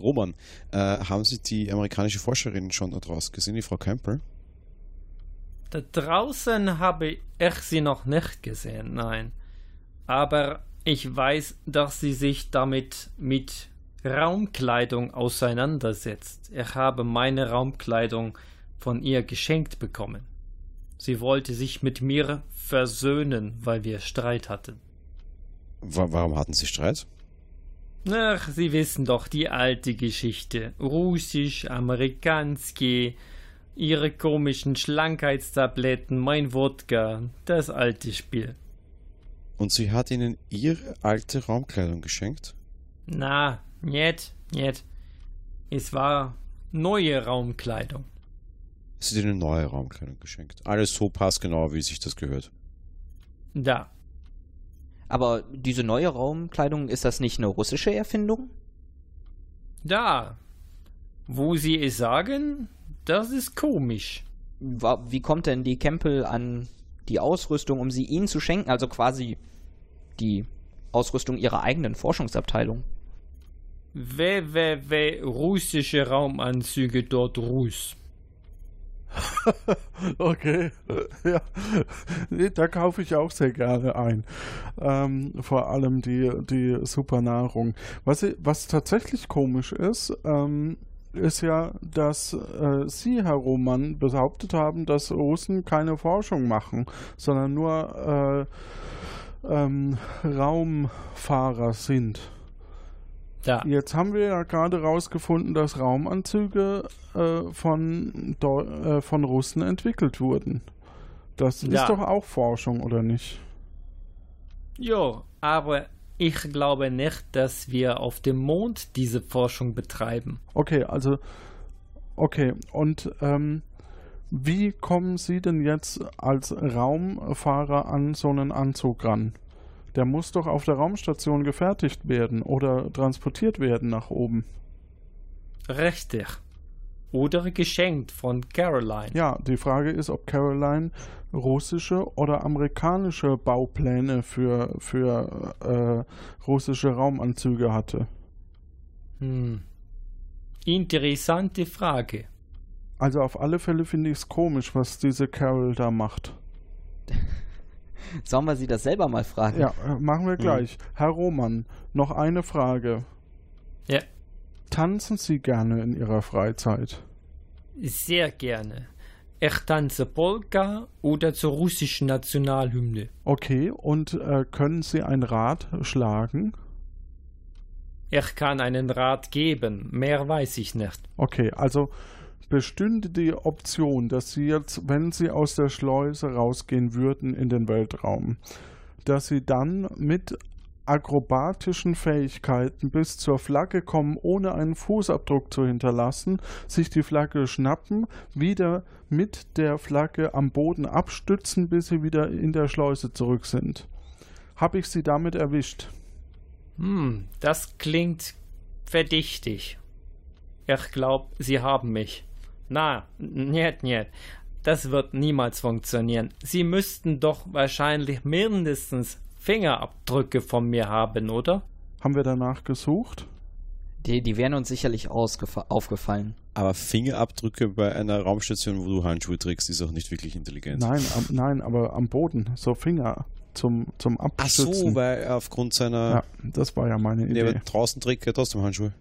Roman, äh, haben Sie die amerikanische Forscherin schon da draußen gesehen, die Frau Campbell? Da draußen habe ich sie noch nicht gesehen, nein. Aber ich weiß, dass sie sich damit mit Raumkleidung auseinandersetzt. Ich habe meine Raumkleidung von ihr geschenkt bekommen. Sie wollte sich mit mir versöhnen, weil wir Streit hatten. Wa warum hatten Sie Streit? Ach, Sie wissen doch die alte Geschichte. Russisch, Amerikanski, Ihre komischen Schlankheitstabletten, mein Wodka, das alte Spiel. Und sie hat Ihnen Ihre alte Raumkleidung geschenkt? Na, niet, niet. Es war neue Raumkleidung. Sie hat Ihnen neue Raumkleidung geschenkt. Alles so passgenau, wie sich das gehört. Da. Aber diese neue Raumkleidung, ist das nicht eine russische Erfindung? Da. Wo Sie es sagen, das ist komisch. Wie kommt denn die Campbell an die Ausrüstung, um sie ihnen zu schenken? Also quasi die Ausrüstung ihrer eigenen Forschungsabteilung. www russische Raumanzüge dort Russ. Okay, ja, nee, da kaufe ich auch sehr gerne ein. Ähm, vor allem die, die Supernahrung. Was, i- was tatsächlich komisch ist, ähm, ist ja, dass äh, Sie, Herr Roman, behauptet haben, dass Russen keine Forschung machen, sondern nur äh, ähm, Raumfahrer sind. Da. Jetzt haben wir ja gerade rausgefunden, dass Raumanzüge äh, von, Deu äh, von Russen entwickelt wurden. Das Ja. ist doch auch Forschung, oder nicht? Ja, aber ich glaube nicht, dass wir auf dem Mond diese Forschung betreiben. Okay, also, okay, und ähm, wie kommen Sie denn jetzt als Raumfahrer an so einen Anzug ran? Der muss doch auf der Raumstation gefertigt werden oder transportiert werden nach oben. Richtig. oder geschenkt von Caroline. Ja, die Frage ist, ob Caroline russische oder amerikanische Baupläne für, für äh, russische Raumanzüge hatte. Hm. Interessante Frage. Also auf alle Fälle finde ich es komisch, was diese Carol da macht. Sollen wir sie das selber mal fragen? Ja, äh, machen wir gleich. Hm. Herr Roman, noch eine Frage. Ja. Tanzen Sie gerne in Ihrer Freizeit? Sehr gerne. Ich tanze Polka oder zur russischen Nationalhymne. Okay, und äh, können Sie ein Rad schlagen? Ich kann einen Rat geben, mehr weiß ich nicht. Okay, also bestünde die Option, dass Sie jetzt, wenn Sie aus der Schleuse rausgehen würden in den Weltraum, dass Sie dann mit akrobatischen Fähigkeiten bis zur Flagge kommen, ohne einen Fußabdruck zu hinterlassen, sich die Flagge schnappen, wieder mit der Flagge am Boden abstützen, bis sie wieder in der Schleuse zurück sind. Habe ich sie damit erwischt? Hm, das klingt verdächtig. Ich glaube, Sie haben mich. Na, niet, niet. Das wird niemals funktionieren. Sie müssten doch wahrscheinlich mindestens Fingerabdrücke von mir haben, oder? Haben wir danach gesucht? Die, die wären uns sicherlich aufgefallen. Aber Fingerabdrücke bei einer Raumstation, wo du Handschuhe trägst, ist auch nicht wirklich intelligent. Nein, am, nein, aber am Boden, so Finger zum, zum Abstützen. Ach so, weil aufgrund seiner... Ja, das war ja meine Idee. Nee, aber draußen trägt er trotzdem Handschuhe.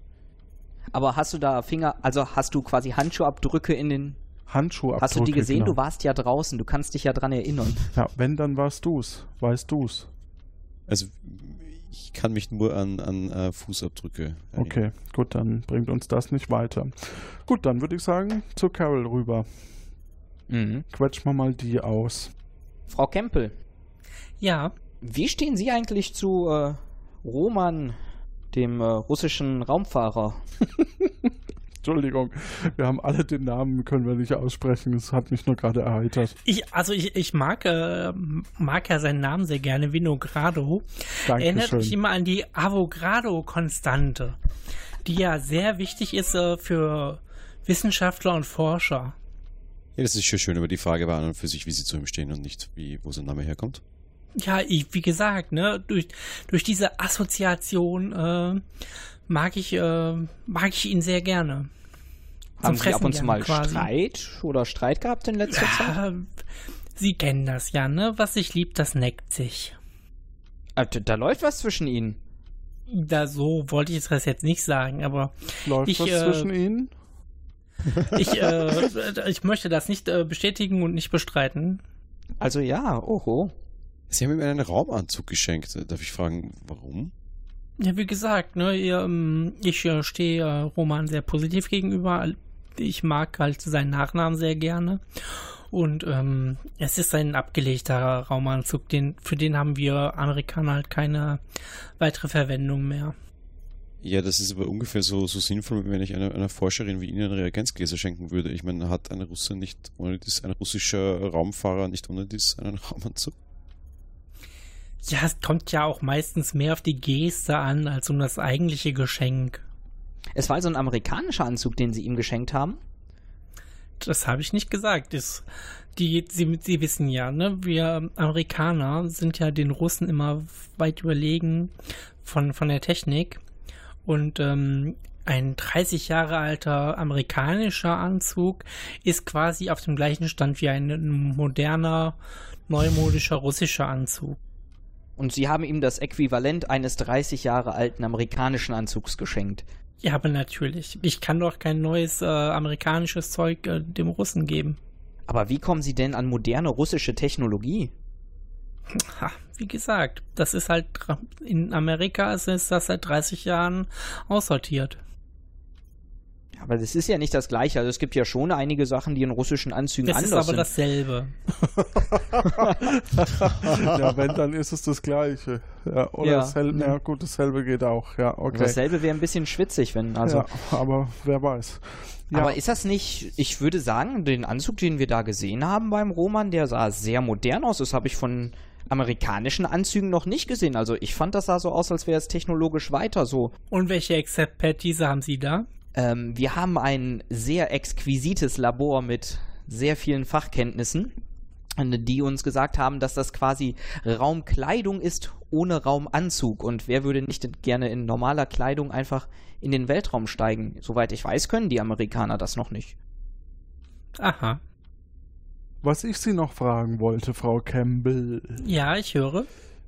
Aber hast du da Finger, also hast du quasi Handschuhabdrücke in den Handschuhabdrücke. Hast du die gesehen? Genau. Du warst ja draußen, du kannst dich ja dran erinnern. Ja, wenn, dann warst du's. Weißt du's. Also ich kann mich nur an, an uh, Fußabdrücke erinnern. Okay, gut, dann bringt uns das nicht weiter. Gut, dann würde ich sagen, zu Carol rüber. Mhm. Quetschen wir mal die aus. Frau Kempel. Ja. Wie stehen Sie eigentlich zu äh, Roman, dem äh, russischen Raumfahrer? Entschuldigung, wir haben alle den Namen, können wir nicht aussprechen. Es hat mich nur gerade erheitert. Ich, also ich, ich mag, äh, mag ja seinen Namen sehr gerne, Vinogrado. Dankeschön. Erinnert mich immer an die Avogadro-Konstante, die ja sehr wichtig ist äh, für Wissenschaftler und Forscher. Ja, das ist schon schön, aber die Frage war an und für sich, wie sie zu ihm stehen und nicht, wie, wo sein Name herkommt. Ja, ich, wie gesagt, ne, durch, durch diese Assoziation äh, mag ich, äh, mag ich ihn sehr gerne. Haben Sie ab und zu mal quasi. Streit oder Streit gehabt in letzter ja, Zeit? Sie kennen das ja, ne? Was sich liebt, das neckt sich. Ah, da läuft was zwischen Ihnen. Da so wollte ich das jetzt nicht sagen, aber läuft ich, was äh, zwischen Ihnen? Ich, äh, ich möchte das nicht äh, bestätigen und nicht bestreiten. Also ja, oho. Sie haben ihm einen Raumanzug geschenkt. Darf ich fragen, warum? Ja, wie gesagt, ne, ähm, ich äh, stehe äh, Roman sehr positiv gegenüber. Ich mag halt seinen Nachnamen sehr gerne. Und ähm, es ist ein abgelegter Raumanzug, den, für den haben wir Amerikaner halt keine weitere Verwendung mehr. Ja, das ist aber ungefähr so, so sinnvoll, wenn ich einer, einer Forscherin wie Ihnen Reagenzgläser schenken würde. Ich meine, hat ein Russe nicht ohne dies, ein russischer Raumfahrer nicht ohne dies einen Raumanzug? Ja, es kommt ja auch meistens mehr auf die Geste an, als um das eigentliche Geschenk. Es war also ein amerikanischer Anzug, den Sie ihm geschenkt haben? Das habe ich nicht gesagt. Das, die, Sie, Sie wissen ja, ne? Wir Amerikaner sind ja den Russen immer weit überlegen von, von der Technik. Und ähm, ein 30 Jahre alter amerikanischer Anzug ist quasi auf dem gleichen Stand wie ein moderner, neumodischer russischer Anzug. Und sie haben ihm das Äquivalent eines 30 Jahre alten amerikanischen Anzugs geschenkt. Ja, aber natürlich. Ich kann doch kein neues äh, amerikanisches Zeug äh, dem Russen geben. Aber wie kommen Sie denn an moderne russische Technologie? Ha, wie gesagt, das ist halt in Amerika ist das seit 30 Jahren aussortiert. Aber das ist ja nicht das Gleiche. Also es gibt ja schon einige Sachen, die in russischen Anzügen das anders sind. Das ist aber dasselbe. ja, wenn, dann ist es das Gleiche. Ja, oder ja. dasselbe, ja gut, dasselbe geht auch. Ja, okay. Dasselbe wäre ein bisschen schwitzig, wenn, also. Ja, aber wer weiß. Ja. Aber ist das nicht, ich würde sagen, den Anzug, den wir da gesehen haben beim Roman, der sah sehr modern aus. Das habe ich von amerikanischen Anzügen noch nicht gesehen. Also ich fand, das sah so aus, als wäre es technologisch weiter so. Und welche Expertise haben Sie da? Ähm, wir haben ein sehr exquisites Labor mit sehr vielen Fachkenntnissen, die uns gesagt haben, dass das quasi Raumkleidung ist ohne Raumanzug. Und wer würde nicht gerne in normaler Kleidung einfach in den Weltraum steigen? Soweit ich weiß, können die Amerikaner das noch nicht. Aha. Was ich Sie noch fragen wollte, Frau Campbell. Ja, ich höre.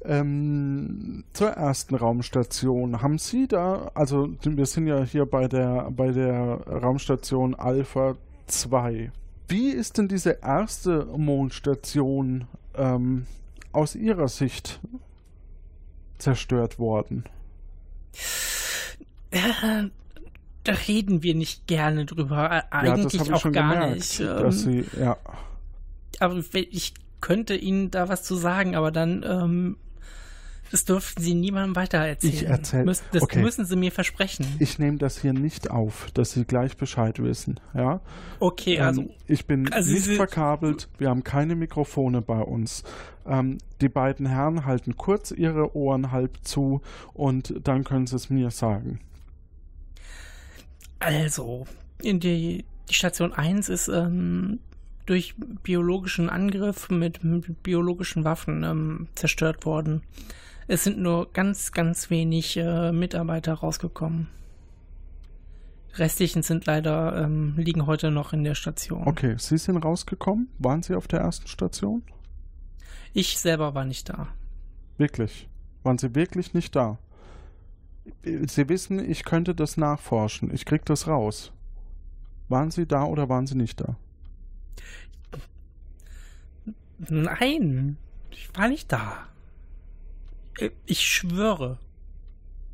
Ähm, zur ersten Raumstation. Haben Sie da, also wir sind ja hier bei der, bei der Raumstation Alpha 2. Wie ist denn diese erste Mondstation ähm, aus Ihrer Sicht zerstört worden? Äh, da reden wir nicht gerne drüber. Eigentlich ja, auch gar gemerkt, nicht. Ähm, Sie, ja. aber ich könnte Ihnen da was zu sagen, aber dann ähm, das dürften Sie niemandem weiter erzählen. Ich erzähl- Müssen- Das okay. müssen Sie mir versprechen. Ich nehme das hier nicht auf, dass Sie gleich Bescheid wissen. Ja? Okay, also- Ähm, ich bin also nicht Sie- verkabelt, wir haben keine Mikrofone bei uns. Ähm, die beiden Herren halten kurz ihre Ohren halb zu und dann können Sie es mir sagen. Also, in die, die Station 1 ist ähm, durch biologischen Angriff mit, mit biologischen Waffen ähm, zerstört worden. Es sind nur ganz, ganz wenig äh, Mitarbeiter rausgekommen. Restlichen sind leider, ähm, liegen heute noch in der Station. Okay, Sie sind rausgekommen? Waren Sie auf der ersten Station? Ich selber war nicht da. Wirklich? Waren Sie wirklich nicht da? Sie wissen, ich könnte das nachforschen. Ich krieg das raus. Waren Sie da oder waren Sie nicht da? Nein, ich war nicht da. Äh, Ich schwöre.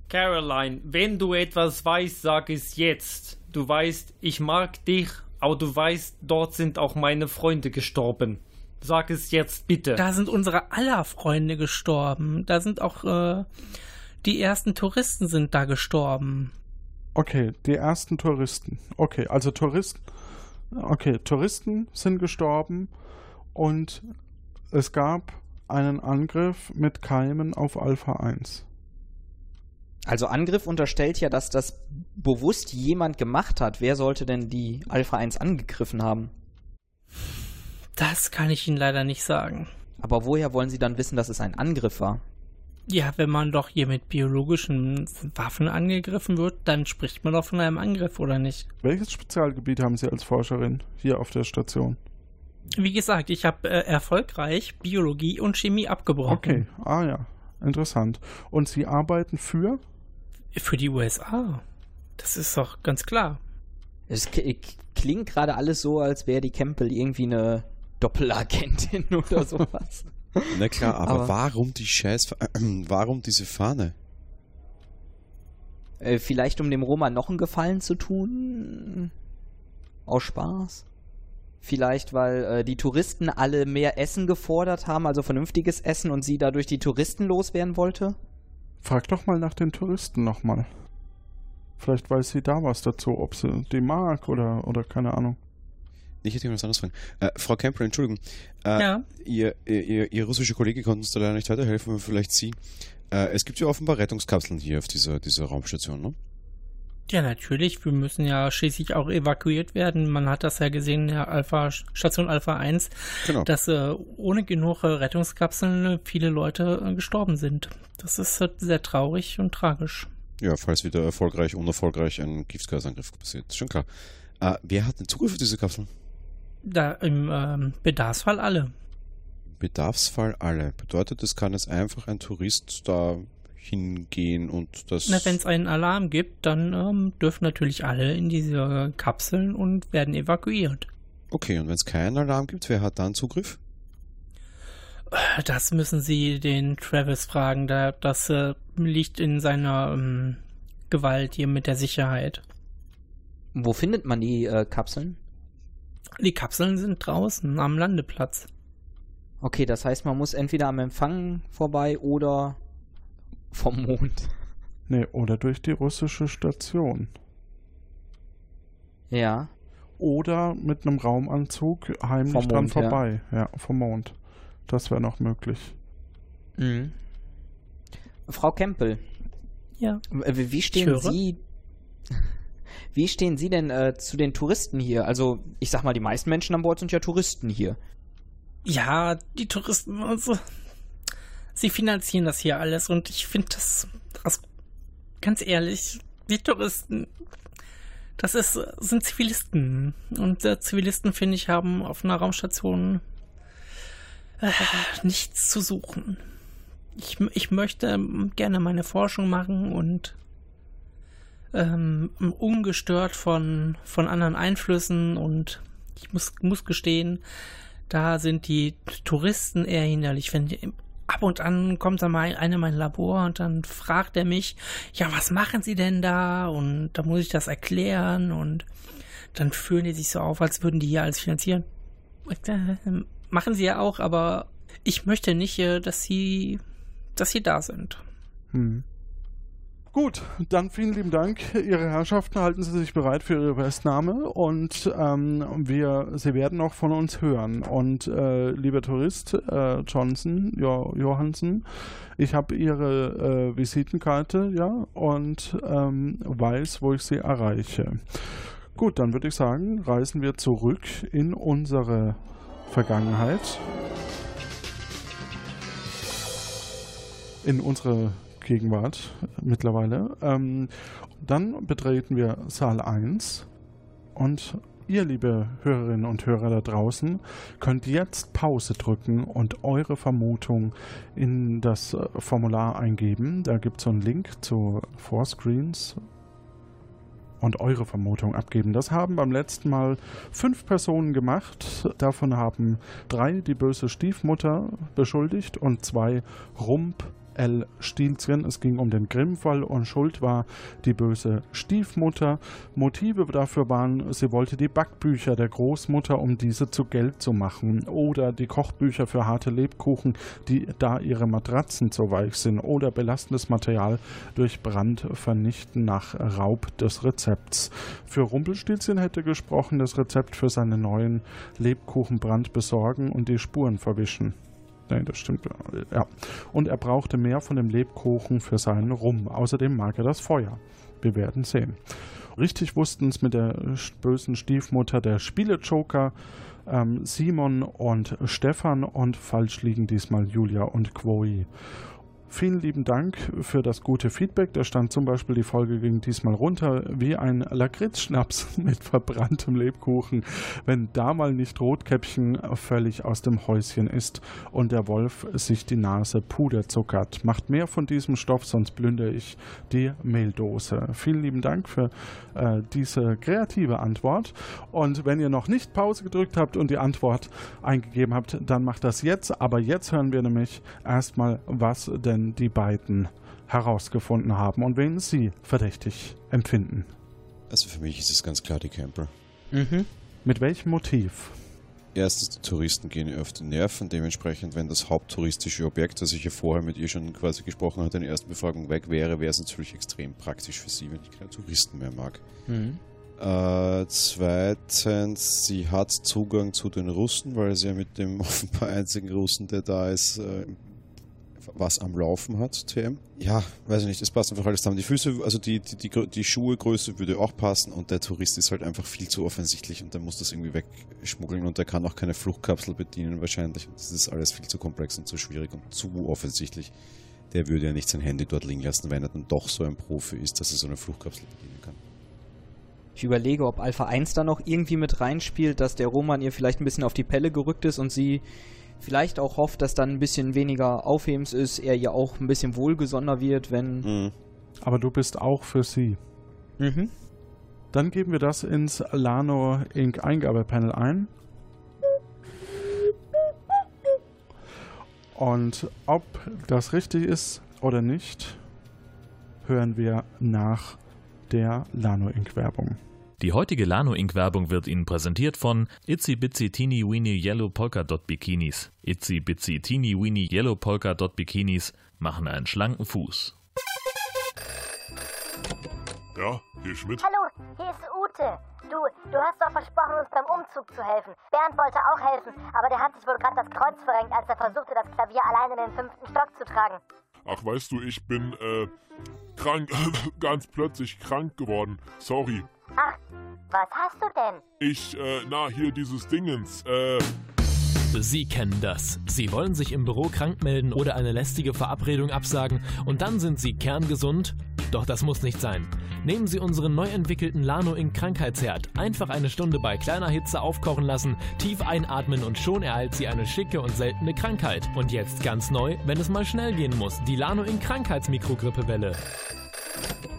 Caroline, wenn du etwas weißt, sag es jetzt. Du weißt, ich mag dich, aber du weißt, dort sind auch meine Freunde gestorben. Sag es jetzt bitte. Da sind unsere aller Freunde gestorben. Da sind auch äh, die ersten Touristen sind da gestorben. Okay, die ersten Touristen. Okay, also Touristen. Okay, Touristen sind gestorben und es gab einen Angriff mit Keimen auf Alpha 1. Also Angriff unterstellt ja, dass das bewusst jemand gemacht hat. Wer sollte denn die Alpha 1 angegriffen haben? Das kann ich Ihnen leider nicht sagen. Aber woher wollen Sie dann wissen, dass es ein Angriff war? Ja, wenn man doch hier mit biologischen Waffen angegriffen wird, dann spricht man doch von einem Angriff, oder nicht? Welches Spezialgebiet haben Sie als Forscherin hier auf der Station? Wie gesagt, ich habe äh, erfolgreich Biologie und Chemie abgebrochen. Okay, ah ja, interessant. Und Sie arbeiten für? Für die USA. Das ist doch ganz klar. Es klingt gerade alles so, als wäre die Campbell irgendwie eine Doppelagentin oder sowas. Na klar, aber, Aber- warum die Scheiß... warum diese Fahne? Äh, vielleicht um dem Roma noch einen Gefallen zu tun? Aus Spaß? Vielleicht, weil äh, die Touristen alle mehr Essen gefordert haben, also vernünftiges Essen und sie dadurch die Touristen loswerden wollte? Frag doch mal nach den Touristen nochmal. Vielleicht weiß sie da was dazu, ob sie die mag oder, oder keine Ahnung. Ich hätte was anderes fragen. Äh, Frau Campbell, Entschuldigung. Äh, Ja. ihr, ihr, ihr, ihr russischer Kollege konnte uns da leider nicht weiterhelfen, aber vielleicht Sie. Äh, es gibt ja offenbar Rettungskapseln hier auf dieser, dieser Raumstation, ne? Ja, natürlich. Wir müssen ja schließlich auch evakuiert werden. Man hat das ja gesehen in der Alpha, Station Alpha 1, Genau. dass äh, ohne genug äh, Rettungskapseln äh, viele Leute äh, gestorben sind. Das ist äh, sehr traurig und tragisch. Ja, falls wieder erfolgreich, unerfolgreich ein Giftgasangriff passiert. Ist schon klar. Äh, wer hat den Zugriff auf diese Kapseln? Da im ähm, Bedarfsfall alle. Bedarfsfall alle. Bedeutet, es kann jetzt einfach ein Tourist da hingehen und das. Na, wenn es einen Alarm gibt, dann ähm, dürfen natürlich alle in diese Kapseln und werden evakuiert. Okay, und wenn es keinen Alarm gibt, wer hat dann Zugriff? Das müssen Sie den Travis fragen. Da, das äh, liegt in seiner ähm, Gewalt hier mit der Sicherheit. Wo findet man die äh, Kapseln? Die Kapseln sind draußen am Landeplatz. Okay, das heißt, man muss entweder am Empfang vorbei oder vom Mond. Nee, oder durch die russische Station. Ja. Oder mit einem Raumanzug heimlich Vom dran Mond, ja. vorbei. Ja. vom Mond. Das wäre noch möglich. Mhm. Frau Campbell. Ja. Wie stehen. Sie. Wie stehen Sie denn äh, zu den Touristen hier? Also, ich sag mal, die meisten Menschen an Bord sind ja Touristen hier. Ja, die Touristen, also, sie finanzieren das hier alles und ich finde das, das, ganz ehrlich, die Touristen, das ist, sind Zivilisten. Und äh, Zivilisten, finde ich, haben auf einer Raumstation äh, nichts zu suchen. Ich, ich möchte gerne meine Forschung machen und ähm, ungestört von, von anderen Einflüssen und ich muss, muss gestehen, da sind die Touristen eher hinderlich. Wenn ab und an kommt da mal einer in mein Labor und dann fragt er mich, ja, was machen Sie denn da? Und da muss ich das erklären und dann fühlen die sich so auf, als würden die hier alles finanzieren. Machen sie ja auch, aber ich möchte nicht, äh, dass sie, dass sie da sind. Hm. Gut, dann vielen lieben Dank. Ihre Herrschaften, halten Sie sich bereit für Ihre Festnahme und ähm, wir, Sie werden noch von uns hören. Und äh, lieber Tourist äh, Johnson, jo Johansen, ich habe Ihre äh, Visitenkarte, ja, und ähm, weiß, wo ich Sie erreiche. Gut, dann würde ich sagen, reisen wir zurück in unsere Vergangenheit. In unsere Gegenwart mittlerweile. Ähm, dann betreten wir Saal 1 und ihr, liebe Hörerinnen und Hörer da draußen, könnt jetzt Pause drücken und eure Vermutung in das äh, Formular eingeben. Da gibt es so einen Link zu Four-Screens und eure Vermutung abgeben. Das haben beim letzten Mal fünf Personen gemacht. Davon haben drei die böse Stiefmutter beschuldigt und zwei Rump L. Stielzgen. Es ging um den Grimm-Fall und Schuld war die böse Stiefmutter. Motive dafür waren, sie wollte die Backbücher der Großmutter, um diese zu Geld zu machen. Oder die Kochbücher für harte Lebkuchen, die da ihre Matratzen zu weich sind. Oder belastendes Material durch Brand vernichten nach Raub des Rezepts. Für Rumpelstilzchen hätte gesprochen, das Rezept für seinen neuen Lebkuchenbrand besorgen und die Spuren verwischen. Nein, das stimmt. Ja. Und er brauchte mehr von dem Lebkuchen für seinen Rum. Außerdem mag er das Feuer. Wir werden sehen. Richtig wussten es mit der bösen Stiefmutter der Spiele-Joker ähm, Simon und Stefan und falsch liegen diesmal Julia und Chloe. Vielen lieben Dank für das gute Feedback. Da stand zum Beispiel, die Folge ging diesmal runter wie ein Lakritzschnaps mit verbranntem Lebkuchen, wenn da mal nicht Rotkäppchen völlig aus dem Häuschen ist und der Wolf sich die Nase puderzuckert. Macht mehr von diesem Stoff, sonst plündere ich die Mehldose. Vielen lieben Dank für äh, diese kreative Antwort. Und wenn ihr noch nicht Pause gedrückt habt und die Antwort eingegeben habt, dann macht das jetzt. Aber jetzt hören wir nämlich erstmal, was denn die beiden herausgefunden haben und wen sie verdächtig empfinden. Also für mich ist es ganz klar die Camper. Mhm. Mit welchem Motiv? Erstens, die Touristen gehen ihr auf die Nerven. Dementsprechend, wenn das haupttouristische Objekt, das ich ja vorher mit ihr schon quasi gesprochen hatte, in der ersten Befragung weg wäre, wäre es natürlich extrem praktisch für sie, wenn ich keine Touristen mehr mag. Mhm. Äh, zweitens, sie hat Zugang zu den Russen, weil sie ja mit dem offenbar einzigen Russen, der da ist, äh, was am Laufen hat, TM. Ja, weiß ich nicht, es passt einfach alles zusammen. Die Füße, also die, die, die, die Schuhegröße würde auch passen und der Tourist ist halt einfach viel zu offensichtlich und der muss das irgendwie wegschmuggeln und der kann auch keine Fluchtkapsel bedienen wahrscheinlich. Das ist alles viel zu komplex und zu schwierig und zu offensichtlich. Der würde ja nicht sein Handy dort liegen lassen, wenn er dann doch so ein Profi ist, dass er so eine Fluchtkapsel bedienen kann. Ich überlege, ob Alpha 1 da noch irgendwie mit reinspielt, dass der Roman ihr vielleicht ein bisschen auf die Pelle gerückt ist und sie vielleicht auch hofft, dass dann ein bisschen weniger Aufhebens ist, er ja auch ein bisschen wohlgesonder wird, wenn. Mhm. Aber du bist auch für sie. Mhm. Dann geben wir das ins Lano Inc. Eingabepanel ein. Und ob das richtig ist oder nicht, hören wir nach der Lano Inc. Werbung. Die heutige Lano Inc. Werbung wird Ihnen präsentiert von Itsy Bitsy Teeny Weeny Yellow Polka Dot Bikinis. Itsy Bitsy Teeny Weeny Yellow Polka Dot Bikinis machen einen schlanken Fuß. Ja, hier Schmidt. Hallo, hier ist Ute. Du, du hast doch versprochen, uns beim Umzug zu helfen. Bernd wollte auch helfen, aber der hat sich wohl gerade das Kreuz verrenkt, als er versuchte, das Klavier allein in den fünften Stock zu tragen. Ach, weißt du, ich bin, äh, krank, ganz plötzlich krank geworden. Sorry. Ach, was hast du denn? Ich, äh, na, hier dieses Dingens, äh. Sie kennen das. Sie wollen sich im Büro krank melden oder eine lästige Verabredung absagen und dann sind Sie kerngesund? Doch das muss nicht sein. Nehmen Sie unseren neu entwickelten Lano Ink Krankheitsherd. Einfach eine Stunde bei kleiner Hitze aufkochen lassen, tief einatmen und schon ereilt Sie eine schicke und seltene Krankheit. Und jetzt ganz neu, wenn es mal schnell gehen muss, die Lano Ink Krankheitsmikrogrippewelle.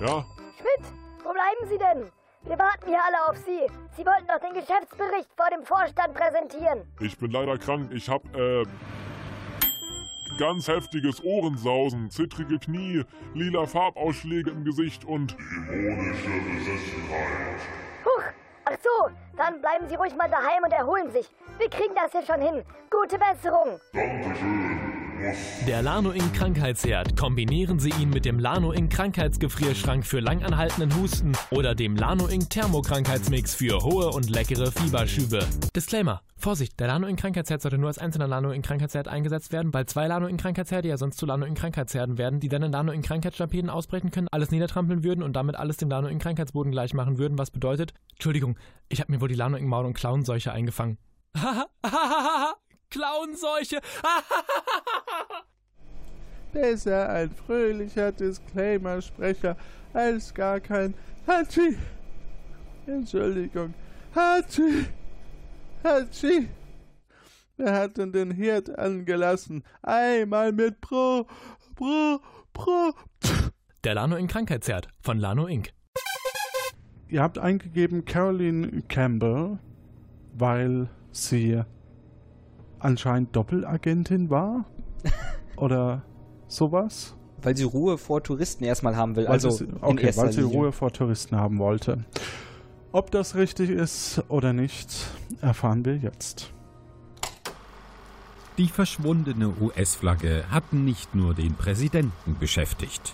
Ja, Schmidt, wo bleiben Sie denn? Wir warten hier alle auf Sie. Sie wollten doch den Geschäftsbericht vor dem Vorstand präsentieren. ich bin leider krank. Ich hab, äh. Ganz heftiges Ohrensausen, zittrige Knie, lila Farbausschläge im Gesicht und. Dämonische Besessenheit. Huch, ach so, dann bleiben Sie ruhig mal daheim und erholen sich. Wir kriegen das hier schon hin. Gute Besserung. Der Lano Ink Krankheitsherd. Kombinieren Sie ihn mit dem Lano Ink Krankheitsgefrierschrank für langanhaltenden Husten oder dem Lano Ink Thermokrankheitsmix für hohe und leckere Fieberschübe. Disclaimer. Vorsicht, der Lano Ink Krankheitsherd sollte nur als einzelner Lano Ink Krankheitsherd eingesetzt werden, weil zwei Lano Ink Krankheitsherde ja sonst zu Lano Ink Krankheitsherden werden, die dann in Lano Ink Krankheitsstampeden ausbrechen können, alles niedertrampeln würden und damit alles dem Lano Ink Krankheitsboden gleich machen würden, was bedeutet, Entschuldigung, ich habe mir wohl die Lano Ink Maul- und Klauenseuche eingefangen. Klauenseuche! Besser ein fröhlicher Disclaimer-Sprecher als gar kein Hatschi. Entschuldigung. Hatschi. Hatschi. Wer hat denn den Herd angelassen? Einmal mit Pro, Pro, Pro. Der Lano Ink Krankheitsherd von Lano Ink. Ihr habt eingegeben Caroline Campbell, weil sie anscheinend Doppelagentin war? Oder sowas? Weil sie Ruhe vor Touristen erstmal haben will. Weil Also sie, okay, weil sie Linie. Ruhe vor Touristen haben wollte. Ob das richtig ist oder nicht, erfahren wir jetzt. Die verschwundene US-Flagge hatten nicht nur den Präsidenten beschäftigt.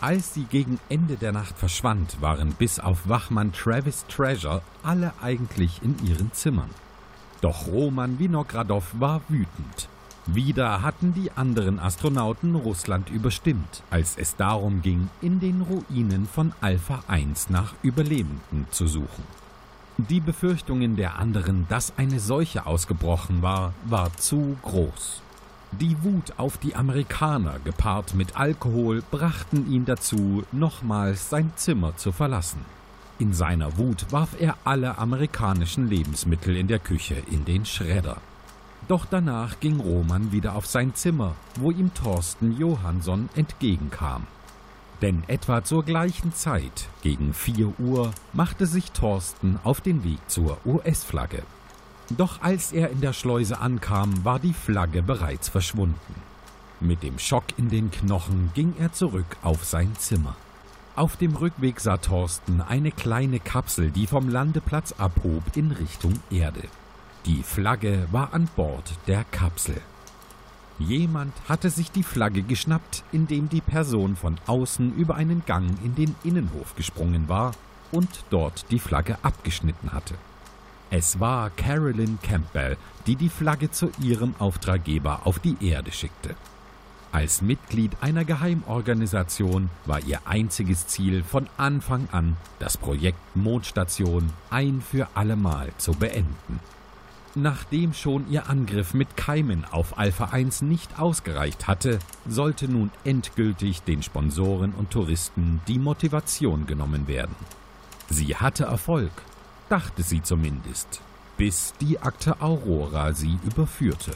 Als sie gegen Ende der Nacht verschwand, waren bis auf Wachmann Travis Treasure alle eigentlich in ihren Zimmern. Doch Roman Vinogradov war wütend. Wieder hatten die anderen Astronauten Russland überstimmt, als es darum ging, in den Ruinen von Alpha 1 nach Überlebenden zu suchen. Die Befürchtungen der anderen, dass eine Seuche ausgebrochen war, war zu groß. Die Wut auf die Amerikaner gepaart mit Alkohol brachten ihn dazu, nochmals sein Zimmer zu verlassen. In seiner Wut warf er alle amerikanischen Lebensmittel in der Küche in den Schredder. Doch danach ging Roman wieder auf sein Zimmer, wo ihm Thorsten Johansson entgegenkam. Denn etwa zur gleichen Zeit, gegen 4 Uhr, machte sich Thorsten auf den Weg zur US-Flagge. Doch als er in der Schleuse ankam, war die Flagge bereits verschwunden. Mit dem Schock in den Knochen ging er zurück auf sein Zimmer. Auf dem Rückweg sah Thorsten eine kleine Kapsel, die vom Landeplatz abhob in Richtung Erde. Die Flagge war an Bord der Kapsel. Jemand hatte sich die Flagge geschnappt, indem die Person von außen über einen Gang in den Innenhof gesprungen war und dort die Flagge abgeschnitten hatte. Es war Carolyn Campbell, die die Flagge zu ihrem Auftraggeber auf die Erde schickte. Als Mitglied einer Geheimorganisation war ihr einziges Ziel von Anfang an, das Projekt Mondstation ein für allemal zu beenden. Nachdem schon ihr Angriff mit Keimen auf Alpha 1 nicht ausgereicht hatte, sollte nun endgültig den Sponsoren und Touristen die Motivation genommen werden. Sie hatte Erfolg, dachte sie zumindest, bis die Akte Aurora sie überführte.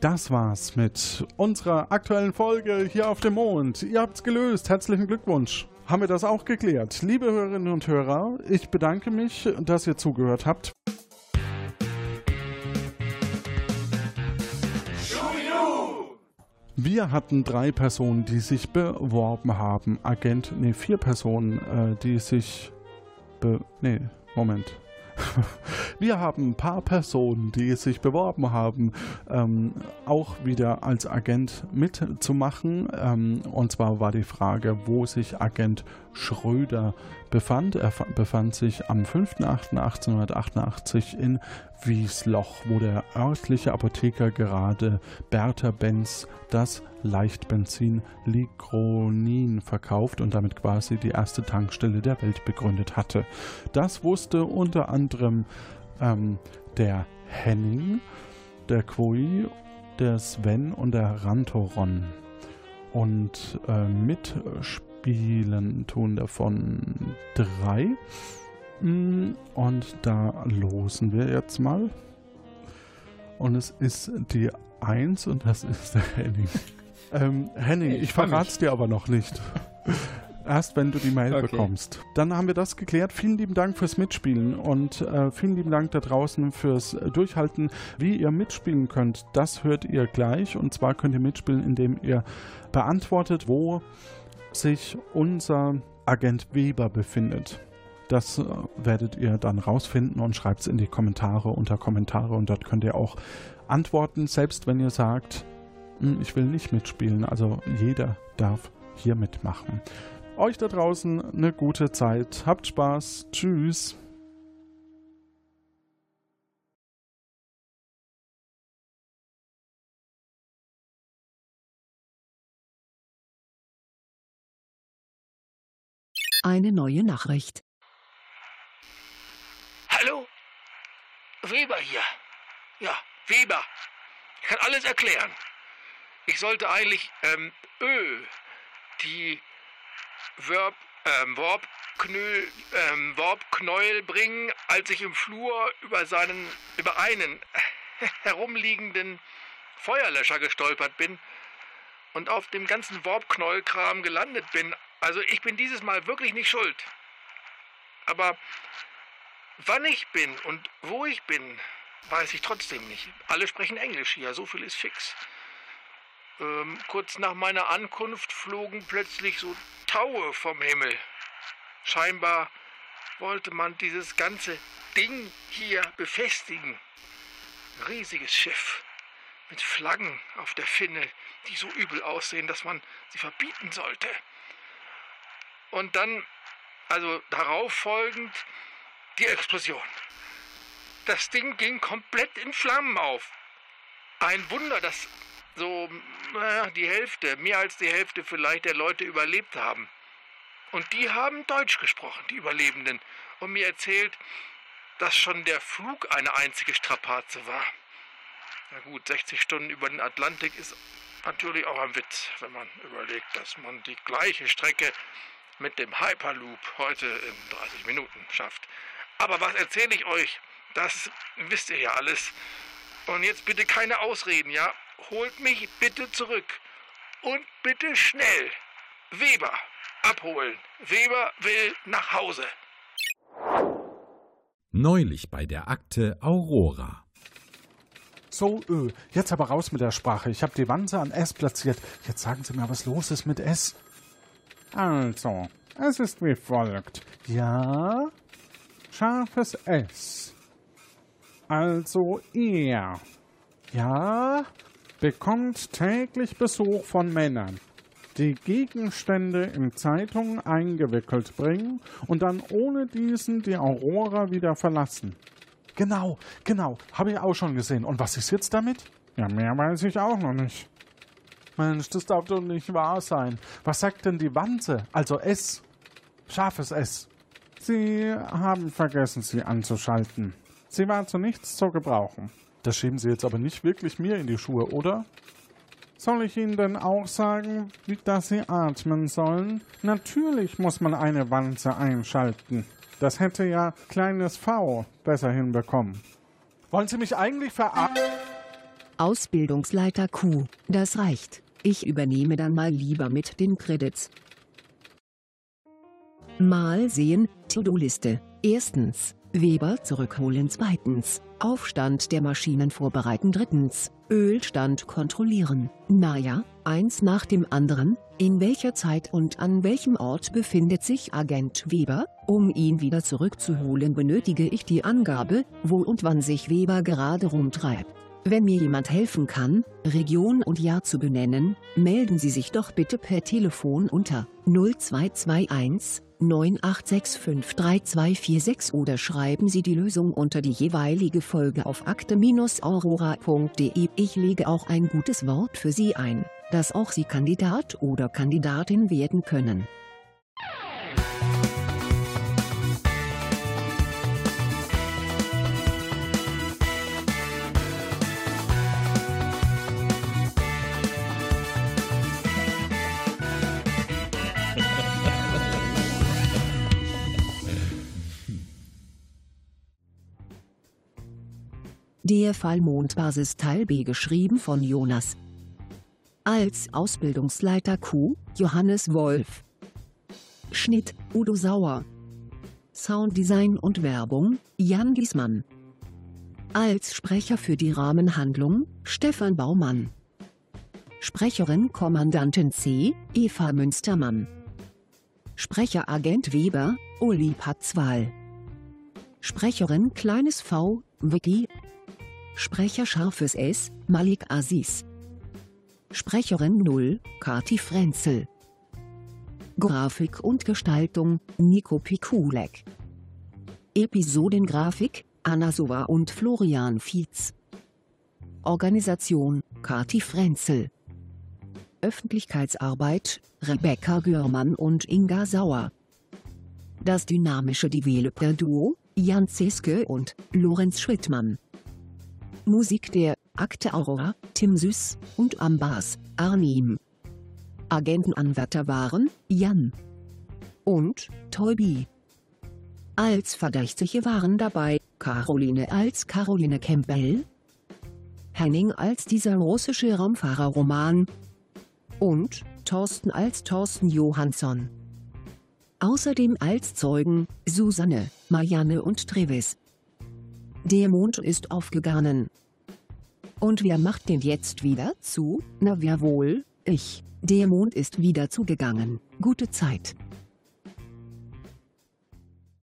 Das war's mit unserer aktuellen Folge hier auf dem Mond. Ihr habt's gelöst. Herzlichen Glückwunsch. Haben wir das auch geklärt? Liebe Hörerinnen und Hörer, ich bedanke mich, dass ihr zugehört habt. Wir hatten drei Personen, die sich beworben haben. Agent, nee, vier Personen, äh, die sich be. Nee, Moment. Wir haben ein paar Personen, die sich beworben haben, ähm, auch wieder als Agent mitzumachen. Ähm, und zwar war die Frage, wo sich Agent Schröder befand. Er befand sich am 5.8.1888 in Wiesloch, wo der örtliche Apotheker gerade Bertha Benz das Leichtbenzin Ligronin verkauft und damit quasi die erste Tankstelle der Welt begründet hatte. Das wusste unter anderem ähm, der Henning, der Kui, der Sven und der Rantoron. Und äh, mitspielen tun davon drei. Mm, und da losen wir jetzt mal. Und es ist die 1 und das ist der Henning. Ähm, Henning, ich, ich verrate es dir aber noch nicht. Erst wenn du die Mail okay. bekommst. Dann haben wir das geklärt. Vielen lieben Dank fürs Mitspielen und äh, vielen lieben Dank da draußen fürs Durchhalten. Wie ihr mitspielen könnt, das hört ihr gleich. Und zwar könnt ihr mitspielen, indem ihr beantwortet, wo sich unser Agent Weber befindet. Das äh, werdet ihr dann rausfinden und schreibt es in die Kommentare unter Kommentare und dort könnt ihr auch antworten, selbst wenn ihr sagt, hm, ich will nicht mitspielen. Also jeder darf hier mitmachen. Euch da draußen eine gute Zeit. Habt Spaß. Tschüss. Eine neue Nachricht. Hallo? Weber hier. Ja, Weber. Ich kann alles erklären. Ich sollte eigentlich ähm, Ö, die Verb, ähm, Worpknöl, ähm, Worpknäuel bringen, als ich im Flur über seinen, über einen herumliegenden Feuerlöscher gestolpert bin und auf dem ganzen Worpknäuelkram gelandet bin. Also ich bin dieses Mal wirklich nicht schuld. Aber wann ich bin und wo ich bin, weiß ich trotzdem nicht. Alle sprechen Englisch hier, so viel ist fix. Ähm, kurz nach meiner Ankunft flogen plötzlich so Taue vom Himmel. Scheinbar wollte man dieses ganze Ding hier befestigen. Riesiges Schiff mit Flaggen auf der Finne, die so übel aussehen, dass man sie verbieten sollte. Und dann, also darauf folgend, die Explosion. Das Ding ging komplett in Flammen auf. Ein Wunder, dass so naja, die Hälfte, mehr als die Hälfte vielleicht der Leute überlebt haben. Und die haben Deutsch gesprochen, die Überlebenden, und mir erzählt, dass schon der Flug eine einzige Strapaze war. Na gut, 60 Stunden über den Atlantik ist natürlich auch ein Witz, wenn man überlegt, dass man die gleiche Strecke mit dem Hyperloop heute in 30 Minuten schafft. Aber was erzähle ich euch? Das wisst ihr ja alles. Und jetzt bitte keine Ausreden, ja? holt mich bitte zurück. Und bitte schnell. Weber abholen. Weber will nach Hause. Neulich bei der Akte Aurora. So, öh, jetzt aber raus mit der Sprache. Ich habe die Wanze an S platziert. Jetzt sagen Sie mir, was los ist mit S. Also, es ist wie folgt. Ja, scharfes S. Also er. Ja, bekommt täglich Besuch von Männern, die Gegenstände in Zeitungen eingewickelt bringen und dann ohne diesen die Aurora wieder verlassen. Genau, genau, habe ich auch schon gesehen. Und was ist jetzt damit? Ja, mehr weiß ich auch noch nicht. Mensch, das darf doch nicht wahr sein. Was sagt denn die Wanze? Also S. Scharfes S. Sie haben vergessen, sie anzuschalten. Sie war zu nichts zu gebrauchen. Das schieben Sie jetzt aber nicht wirklich mir in die Schuhe, oder? Soll ich Ihnen denn auch sagen, wie, dass Sie atmen sollen? Natürlich muss man eine Wanze einschalten. Das hätte ja kleines V besser hinbekommen. Wollen Sie mich eigentlich verarschen? Ausbildungsleiter Q, das reicht. Ich übernehme dann mal lieber mit den Credits. Mal sehen, To-Do-Liste. Erstens, Weber zurückholen. Zweitens. Aufstand der Maschinen vorbereiten. Drittens. Ölstand kontrollieren. Naja, eins nach dem anderen. In welcher Zeit und an welchem Ort befindet sich Agent Weber? Um ihn wieder zurückzuholen benötige ich die Angabe, wo und wann sich Weber gerade rumtreibt. Wenn mir jemand helfen kann, Region und Jahr zu benennen, melden Sie sich doch bitte per Telefon unter 0221 98653246 oder schreiben Sie die Lösung unter die jeweilige Folge auf akte-aurora.de. Ich lege auch ein gutes Wort für Sie ein, dass auch Sie Kandidat oder Kandidatin werden können. Der Fall Mondbasis Teil B geschrieben von Jonas. Als Ausbildungsleiter Q, Johannes Wolf. Schnitt, Udo Sauer. Sounddesign und Werbung, Jan Giesmann. Als Sprecher für die Rahmenhandlung, Stefan Baumann. Sprecherin Kommandantin C, Eva Münstermann. Sprecher Agent Weber, Uli Patzwal. Sprecherin Kleines V, Vicky. Sprecher Scharfes S, Malik Aziz. Sprecherin 0, Kati Frenzel. Grafik und Gestaltung, Nico Pikulek. Episodengrafik, Anna Sova und Florian Fietz. Organisation, Kati Frenzel. Öffentlichkeitsarbeit, Rebecca Görmann und Inga Sauer. Das dynamische Developer-Duo, Jan Zeske und Lorenz Schrittmann. Musik der Akte Aurora, Tim Süß und am Bass, Arnim. Agentenanwärter waren Jan und Tolby. Als Verdächtige waren dabei Caroline als Caroline Campbell, Henning als dieser russische Raumfahrerroman und Thorsten als Thorsten Johansson. Außerdem als Zeugen Susanne, Marianne und Trevis. Der Mond ist aufgegangen. Und wer macht den jetzt wieder zu? Na wer wohl? Ich. Der Mond ist wieder zugegangen. Gute Zeit.